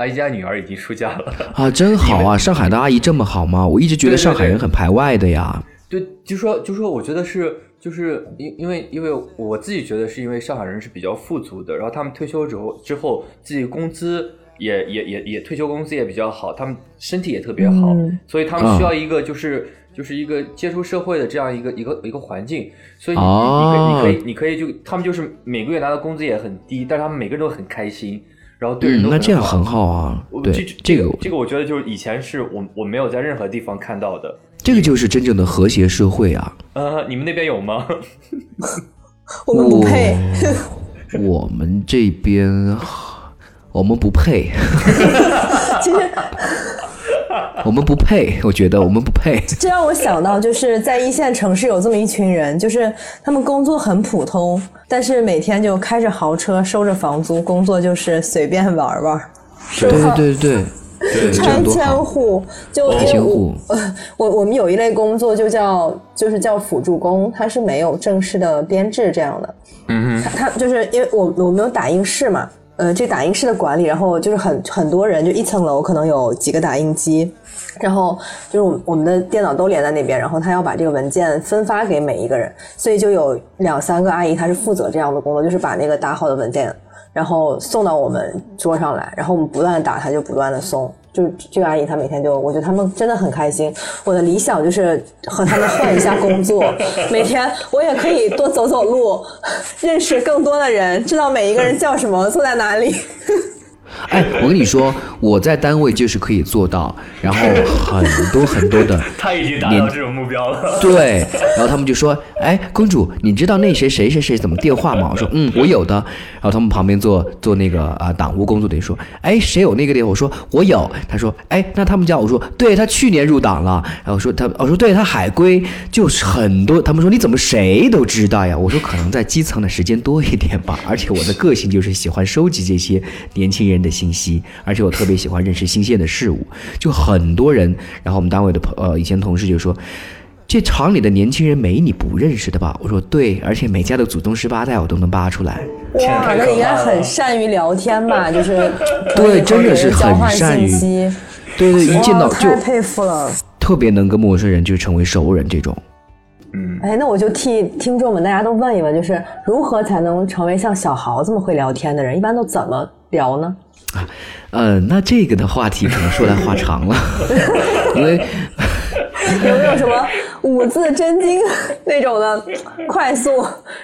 阿姨家女儿已经出嫁了。啊，真好啊！上海的阿姨这么好吗？我一直觉得上海人很排外的呀。对，就说就说，我觉得是就是因因为因为我自己觉得是因为上海人是比较富足的，然后他们退休之后之后自己工资也也也也退休工资也比较好，他们身体也特别好，嗯所以他们需要一个就是。就是一个接触社会的这样一个一个一个环境，所以你、哦你可以你可以你可以就他们就是每个月拿的工资也很低，但是他们每个人都很开心，然后对人那这样很好啊。对这，这个这个我觉得就是以前是我我没有在任何地方看到的。这个就是真正的和谐社会啊。呃，你们那边有吗？我们不配。我我们这边我们不配，其实 我们不配，我觉得我们不配。这让我想到，就是在一线城市有这么一群人，就是他们工作很普通，但是每天就开着豪车，收着房租，工作就是随便玩玩。对对对对 对，拆。迁户，就因为我我我们有一类工作就叫就是叫辅助工，它是没有正式的编制这样的。嗯哼，它它就是因为我我们有打印室嘛，呃，这打印室的管理，然后就是很很多人，就一层楼可能有几个打印机，然后就是我们的电脑都连在那边，然后他要把这个文件分发给每一个人，所以就有两三个阿姨，她是负责这样的工作，就是把那个打好的文件，然后送到我们桌上来，然后我们不断的打，他就不断的送。就是这个阿姨，她每天就，我觉得他们真的很开心。我的理想就是和他们换一下工作，每天我也可以多走走路，认识更多的人，知道每一个人叫什么，坐在哪里。哎，我跟你说，我在单位就是可以做到，然后很多很多的 他已经达年到这种目标了。对，然后他们就说：“哎，公主，你知道那谁谁谁谁怎么电话吗？”我说：“嗯，我有的。”然后他们旁边做做那个啊党务工作的人说：“哎，谁有那个电话？”我说：“我有。”他说：“哎，那他们家？”我说：“对他去年入党了。”然后说他，我说：“对他海归，就是很多。”他们说：“你怎么谁都知道呀？”我说：“可能在基层的时间多一点吧，而且我的个性就是喜欢收集这些年轻人的信息，而且我特别喜欢认识新鲜的事物。就很多人，然后我们单位的朋呃以前同事就说。这厂里的年轻人没你不认识的吧？我说对，而且每家的祖宗十八代我都能扒出来。哇，那应该很善于聊天吧？就是对真的是很善于。对对，一见到就佩服了。特别能跟陌生人就成为熟人这种。嗯，哎，那我就替听众们大家都问一问，就是如何才能成为像小豪这么会聊天的人？一般都怎么聊呢？呃，那这个的话题可能说来话长了，因为有没有什么五字真经那种的，快速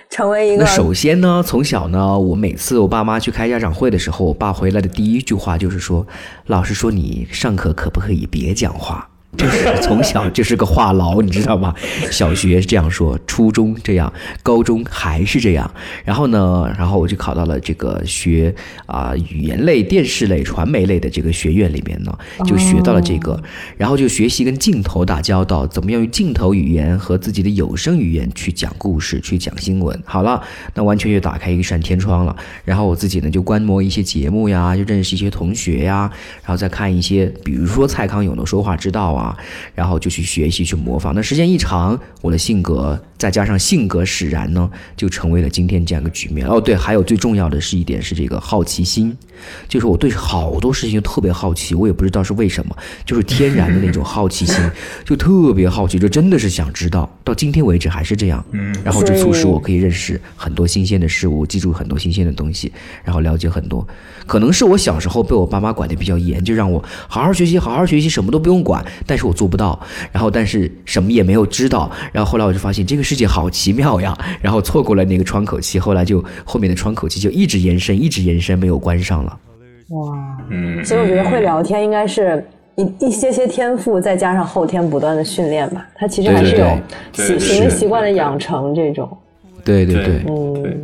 成为一个那？首先呢，从小呢，我每次我爸妈去开家长会的时候，我爸回来的第一句话就是说：“老师说你上课可不可以别讲话？”就是从小就是个话痨，你知道吗？小学这样说，初中这样，高中还是这样。然后呢，然后我就考到了这个学啊、语言类、电视类、传媒类的这个学院里面呢，就学到了这个，然后就学习跟镜头打交道，怎么样用镜头语言和自己的有声语言去讲故事、去讲新闻。好了，那完全就打开一扇天窗了。然后我自己呢就观摩一些节目呀，就认识一些同学呀，然后再看一些，比如说蔡康永的说话之道啊，然后就去学习去模仿。那时间一长，我的性格再加上性格使然呢，就成为了今天这样一个局面。哦，对，还有最重要的是一点是这个好奇心，就是我对好多事情特别好奇，我也不知道是为什么，就是天然的那种好奇心，就特别好奇，就真的是想知道。到今天为止还是这样，嗯，然后这促使我可以认识很多新鲜的事物，记住很多新鲜的东西，然后了解很多。可能是我小时候被我爸妈管得比较严，就让我好好学习，好好学习，什么都不用管，但是我做不到，然后但是什么也没有知道，然后后来我就发现这个世界好奇妙呀，然后错过了那个窗口期，后来就后面的窗口期就一直延伸，一直延伸，没有关上了。哇，嗯，所以我觉得会聊天应该是一一些些天赋，再加上后天不断的训练吧。它其实还是有习行为习惯的养成这种。对对对，嗯，对，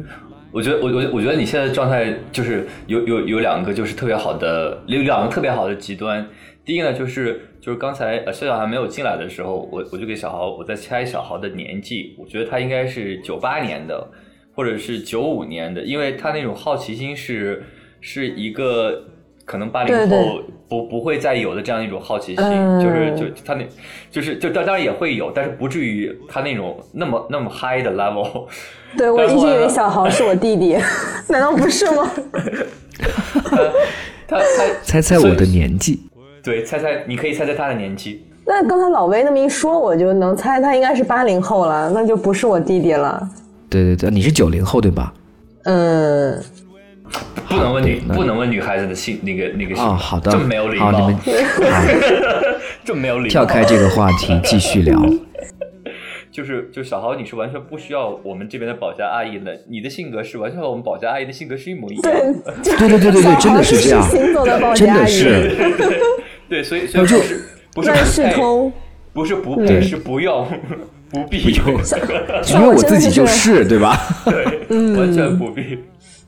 我觉得我我我觉得你现在状态就是有有有两个就是特别好的有两个特别好的极端。第一个呢，就是就是刚才呃肖小还没有进来的时候，我我就给小豪我在猜小豪的年纪，我觉得他应该是九八年的，或者是九五年的，因为他那种好奇心是是一个可能八零对对后不不会再有的这样一种好奇心，嗯就是就他那就是就当当然也会有，但是不至于他那种那么那么 high 的 level。对我一直以为小豪是我弟弟，难道不是吗？他他猜猜我的年纪。对，猜猜，你可以猜猜他的年纪。那刚才老威那么一说，我就能猜他应该是八零后了，那就不是我弟弟了。对对对，你是九零后对吧？嗯，不能问女，不能问女孩子的性那个那个啊、好的，这么没有礼好，你貌们 这么没有礼貌。跳开这个话题，继续聊。就是就小豪，你是完全不需要我们这边的保洁阿姨的，你的性格是完全和我们保洁阿姨的性格是一模一样对的。，对对对对对，真的是这样，行走的保洁真阿姨，的是。对，所以所以那就不是不是万不是不对，是不用，不必，因为我自己就是，对吧？对，完全不必。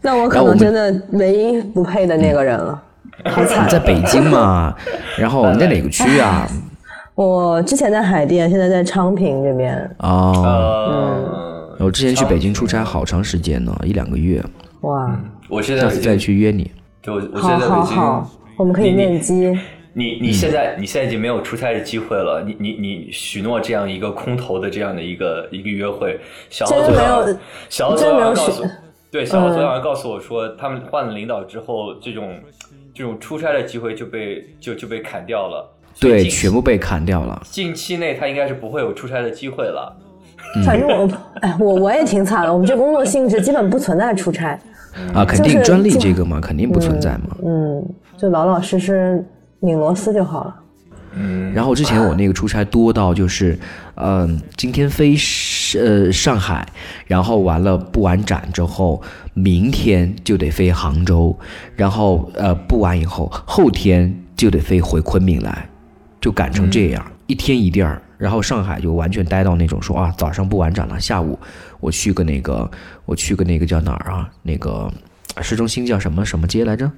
那我可能真的唯一不配的那个人了，好惨你。在北京嘛，然后你在哪个区啊？我之前在海淀，现在在昌平这边。哦，嗯，我之前去北京出差好长时间呢，一两个月，哇，我现在下次再去约你。对，我我好好现在在北京。好，我们可以面基。你你现在你现在已经没有出差的机会了，你你你许诺这样一个空头的这样的一个一个约会，小奥昨晚有小奥昨真没有许晚告诉对小奥昨天晚告诉我说，他们换了领导之后，这种这种出差的机会就被就就被砍掉了，对，全部被砍掉了。近期内他应该是不会有出差的机会了。反正我，哎，我我也挺惨的。我们这工作性质基本不存在出差，啊，肯定专利这个嘛，肯定不存在嘛。嗯，就老老实实拧螺丝就好了。嗯，然后之前我那个出差多到就是，嗯、今天飞是呃上海，然后完了布完展之后，明天就得飞杭州，然后呃布完以后，后天就得飞回昆明来，就赶成这样，一天一地儿。然后上海就完全待到那种说啊，早上布完展了，下午我去个那个，我去个那个叫哪儿啊？那个市中心叫什么什么街来着？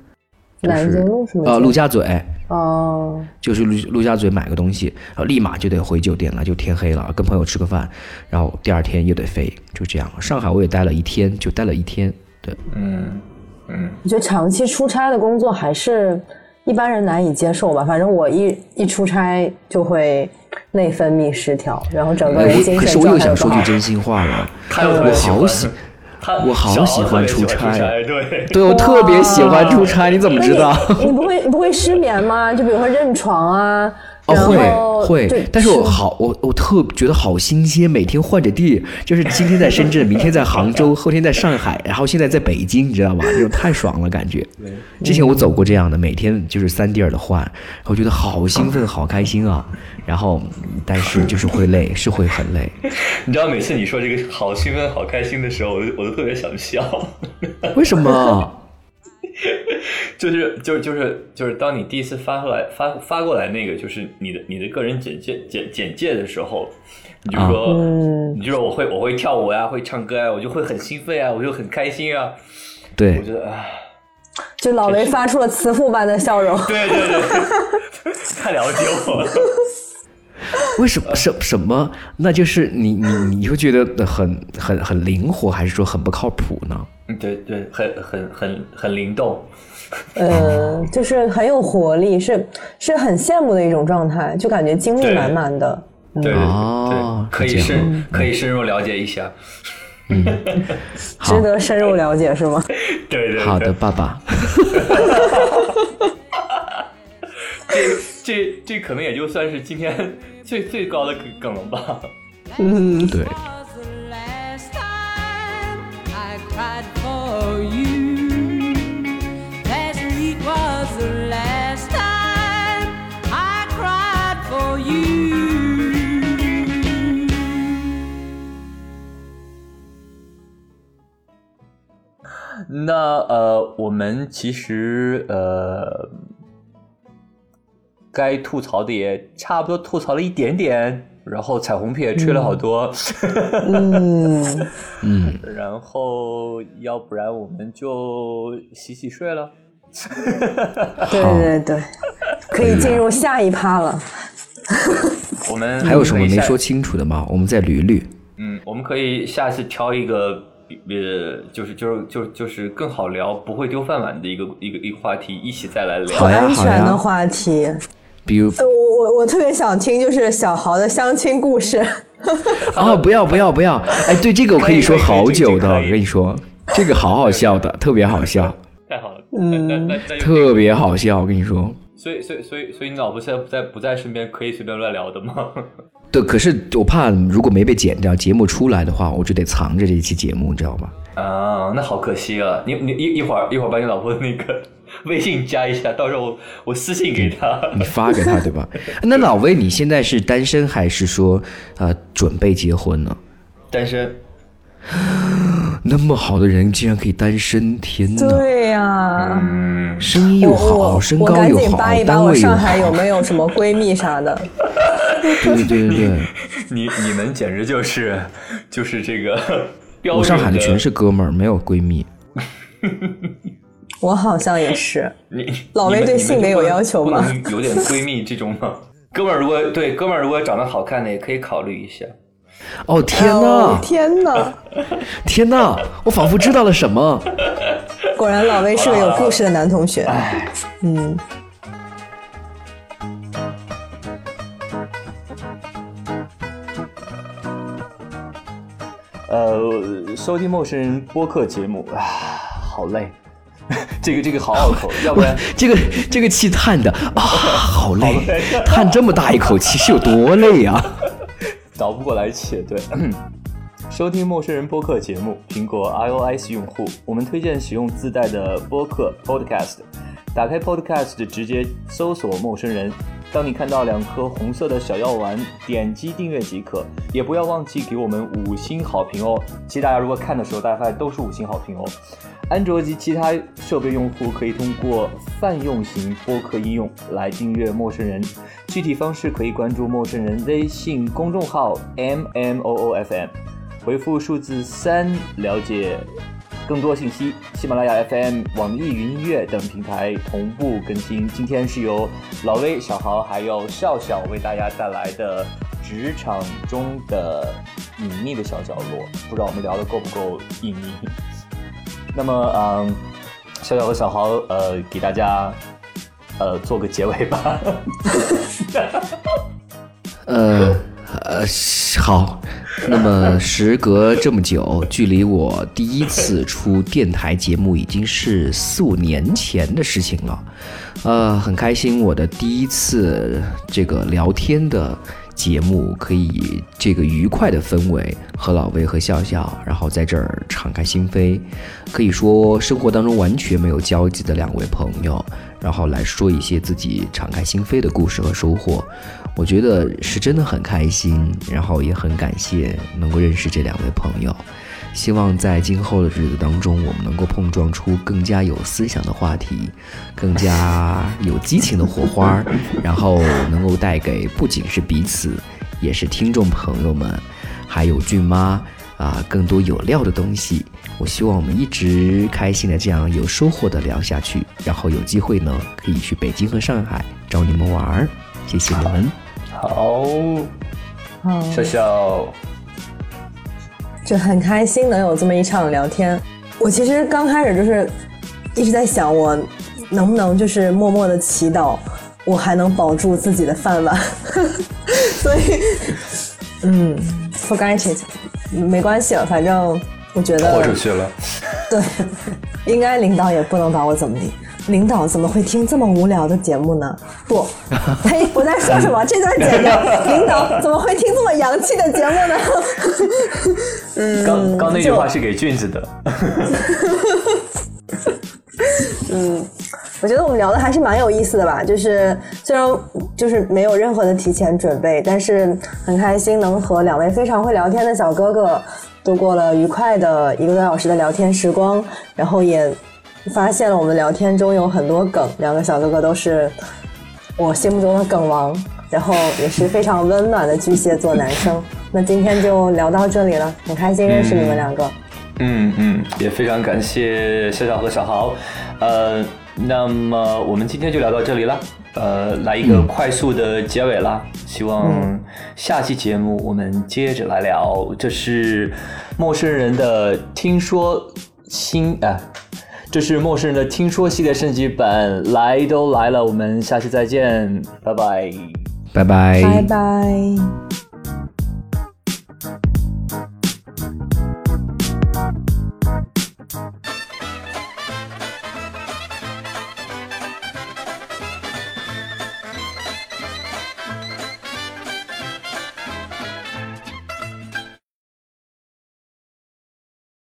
就南是京路什么？呃，陆家嘴。哦，就是陆陆家嘴买个东西，然后立马就得回酒店了，就天黑了，跟朋友吃个饭，然后第二天又得飞，就这样。上海我也待了一天，就待了一天。对，嗯嗯，我觉得长期出差的工作还是一般人难以接受吧。反正我一一出差就会内分泌失调，然后整个人精可是神我又想说句状态都不好。真心话了，我好喜喜，他我好喜欢出差对 对我特别喜欢出差，你怎么知道？你你不会你不会失眠吗？就比如说认床啊，哦，会会，但是我好，我我特觉得好新鲜，每天换着地，就是今天在深圳，明天在杭州，后天在上海，然后现在在北京，你知道吧？这种太爽了，感觉。之前我走过这样的，每天就是三地儿的换，我觉得好兴奋，好开心啊。然后，但是就是会累，是会很累。你知道每次你说这个好兴奋、好开心的时候，我就我都特别想笑。为什么？就是就是就是就是当你第一次发出来发发过来那个就是你的你的个人简介简简介的时候，你就说、你就说我会我会跳舞呀，会唱歌呀，我就会很兴奋啊，我就很开心啊。对我，觉得啊，就老雷发出了慈父般的笑容。对对对，太了解我了。为什么什什么？那就是你你你会觉得很很很灵活，还是说很不靠谱呢？嗯对对，很很很很灵动。呃，就是很有活力，是是很羡慕的一种状态，就感觉精力满满的。对对可以深可以深入了解一下。嗯 值得深入了解是吗？对对对，好的，爸爸。这这这可能也就算是今天最最高的梗梗了吧。对，那呃，我们其实呃，该吐槽的也差不多吐槽了一点点，然后彩虹屁也吹了好多，嗯，嗯，然后要不然我们就洗洗睡了。对对对，可以进入下一趴了。我们还有什么没说？清楚的吗？我们再捋一捋。嗯，我们可以下次挑一个。呃，就是就是就就是更好聊，不会丢饭碗的一个一个一个话题，一起再来聊。好呀安好呀全的话题，比如呃我我我特别想听，就是小豪的相亲故事。哦，不要不要不要！哎，对这个我可以说好久的，我跟你说，这个好好笑的，特别好笑，太好了，嗯，特别好笑，我跟你说。所以所以所以所以你老婆现在不在不在身边，可以随便乱聊的吗？对，可是我怕如果没被剪掉，节目出来的话，我就得藏着这一期节目，你知道吗？啊，那好可惜啊！你你一一会儿一会儿把你老婆的那个 微信加一下，到时候我我私信给她。你发给她，对吧？那老魏，你现在是单身还是说呃准备结婚呢？单身，那么好的人竟然可以单身，天哪！对呀、嗯，声音又我好，我我赶身高又好，紧扒一扒单位又我上海有，没有什么闺蜜啥的。对对对对对，你你们简直就是就是这个 我上海的全是哥们儿，没有闺蜜。我好像也是。你老魏对性别有要求吗？有点闺蜜这种吗？哥们儿，如果对哥们儿如果长得好看的，也可以考虑一下。哦天哦哪，天哪！天哪！我仿佛知道了什么。果然老魏是个有故事的男同学。嗯，呃，收听陌生人播客节目啊，好累，这个这个好拗口，要不然这个这个气叹的啊，好累，叹这么大一口气是有多累啊？倒不过来气。对，收听陌生人播客节目，苹果 iOS 用户，我们推荐使用自带的播客 Podcast。打开 Podcast，直接搜索“陌生人”。当你看到两颗红色的小药丸，点击订阅即可。也不要忘记给我们五星好评哦。其实大家如果看的时候，大家发现都是五星好评哦。安卓及其他设备用户可以通过泛用型播客应用来订阅陌生人。具体方式可以关注陌生人微信公众号 M M O O F M，回复数字三了解更多信息。喜马拉雅 FM、网易云音乐等平台同步更新。今天是由老威、小豪还有笑笑为大家带来的职场中的隐秘的小角落，不知道我们聊的够不够隐秘。那么，嗯，笑笑和小豪，呃，给大家，呃，做个结尾吧。呃呃，好。那么时隔这么久，距离我第一次出电台节目已经是四五年前的事情了。呃，很开心，我的第一次这个聊天的节目，可以这个愉快的氛围和老魏和笑笑，然后在这儿敞开心扉，可以说生活当中完全没有交集的两位朋友，然后来说一些自己敞开心扉的故事和收获。我觉得是真的很开心，然后也很感谢能够认识这两位朋友。希望在今后的日子当中，我们能够碰撞出更加有思想的话题，更加有激情的火花，然后能够带给不仅是彼此，也是听众朋友们，还有俊妈啊，更多有料的东西。我希望我们一直开心的这样有收获的聊下去，然后有机会呢，可以去北京和上海找你们玩儿。谢谢你们。好，嗯，笑笑，就很开心能有这么一场聊天。我其实刚开始就是一直在想，我能不能就是默默的祈祷，我还能保住自己的饭碗。所以，嗯，forget it，没关系了，反正我觉得豁出去了。对，应该领导也不能把我怎么地。领导怎么会听这么无聊的节目呢？不，呸！我在说什么？这段剪掉。领导怎么会听这么洋气的节目呢？嗯，刚刚那句话是给俊子的。嗯我觉得我们聊的还是蛮有意思的吧，就是虽然就是没有任何的提前准备，但是很开心能和两位非常会聊天的小哥哥度过了愉快的一个多小时的聊天时光，然后也发现了我们聊天中有很多梗，两个小哥哥都是我心目中的梗王，然后也是非常温暖的巨蟹座男生。那今天就聊到这里了，很开心认识你们两个。嗯嗯，也非常感谢笑笑和小豪。呃，那么我们今天就聊到这里了。呃，来一个快速的结尾啦。希望下期节目我们接着来聊。这是陌生人的听说新啊，这是陌生人的听说系列升级版，来都来了，我们下期再见，拜拜。拜拜。拜拜。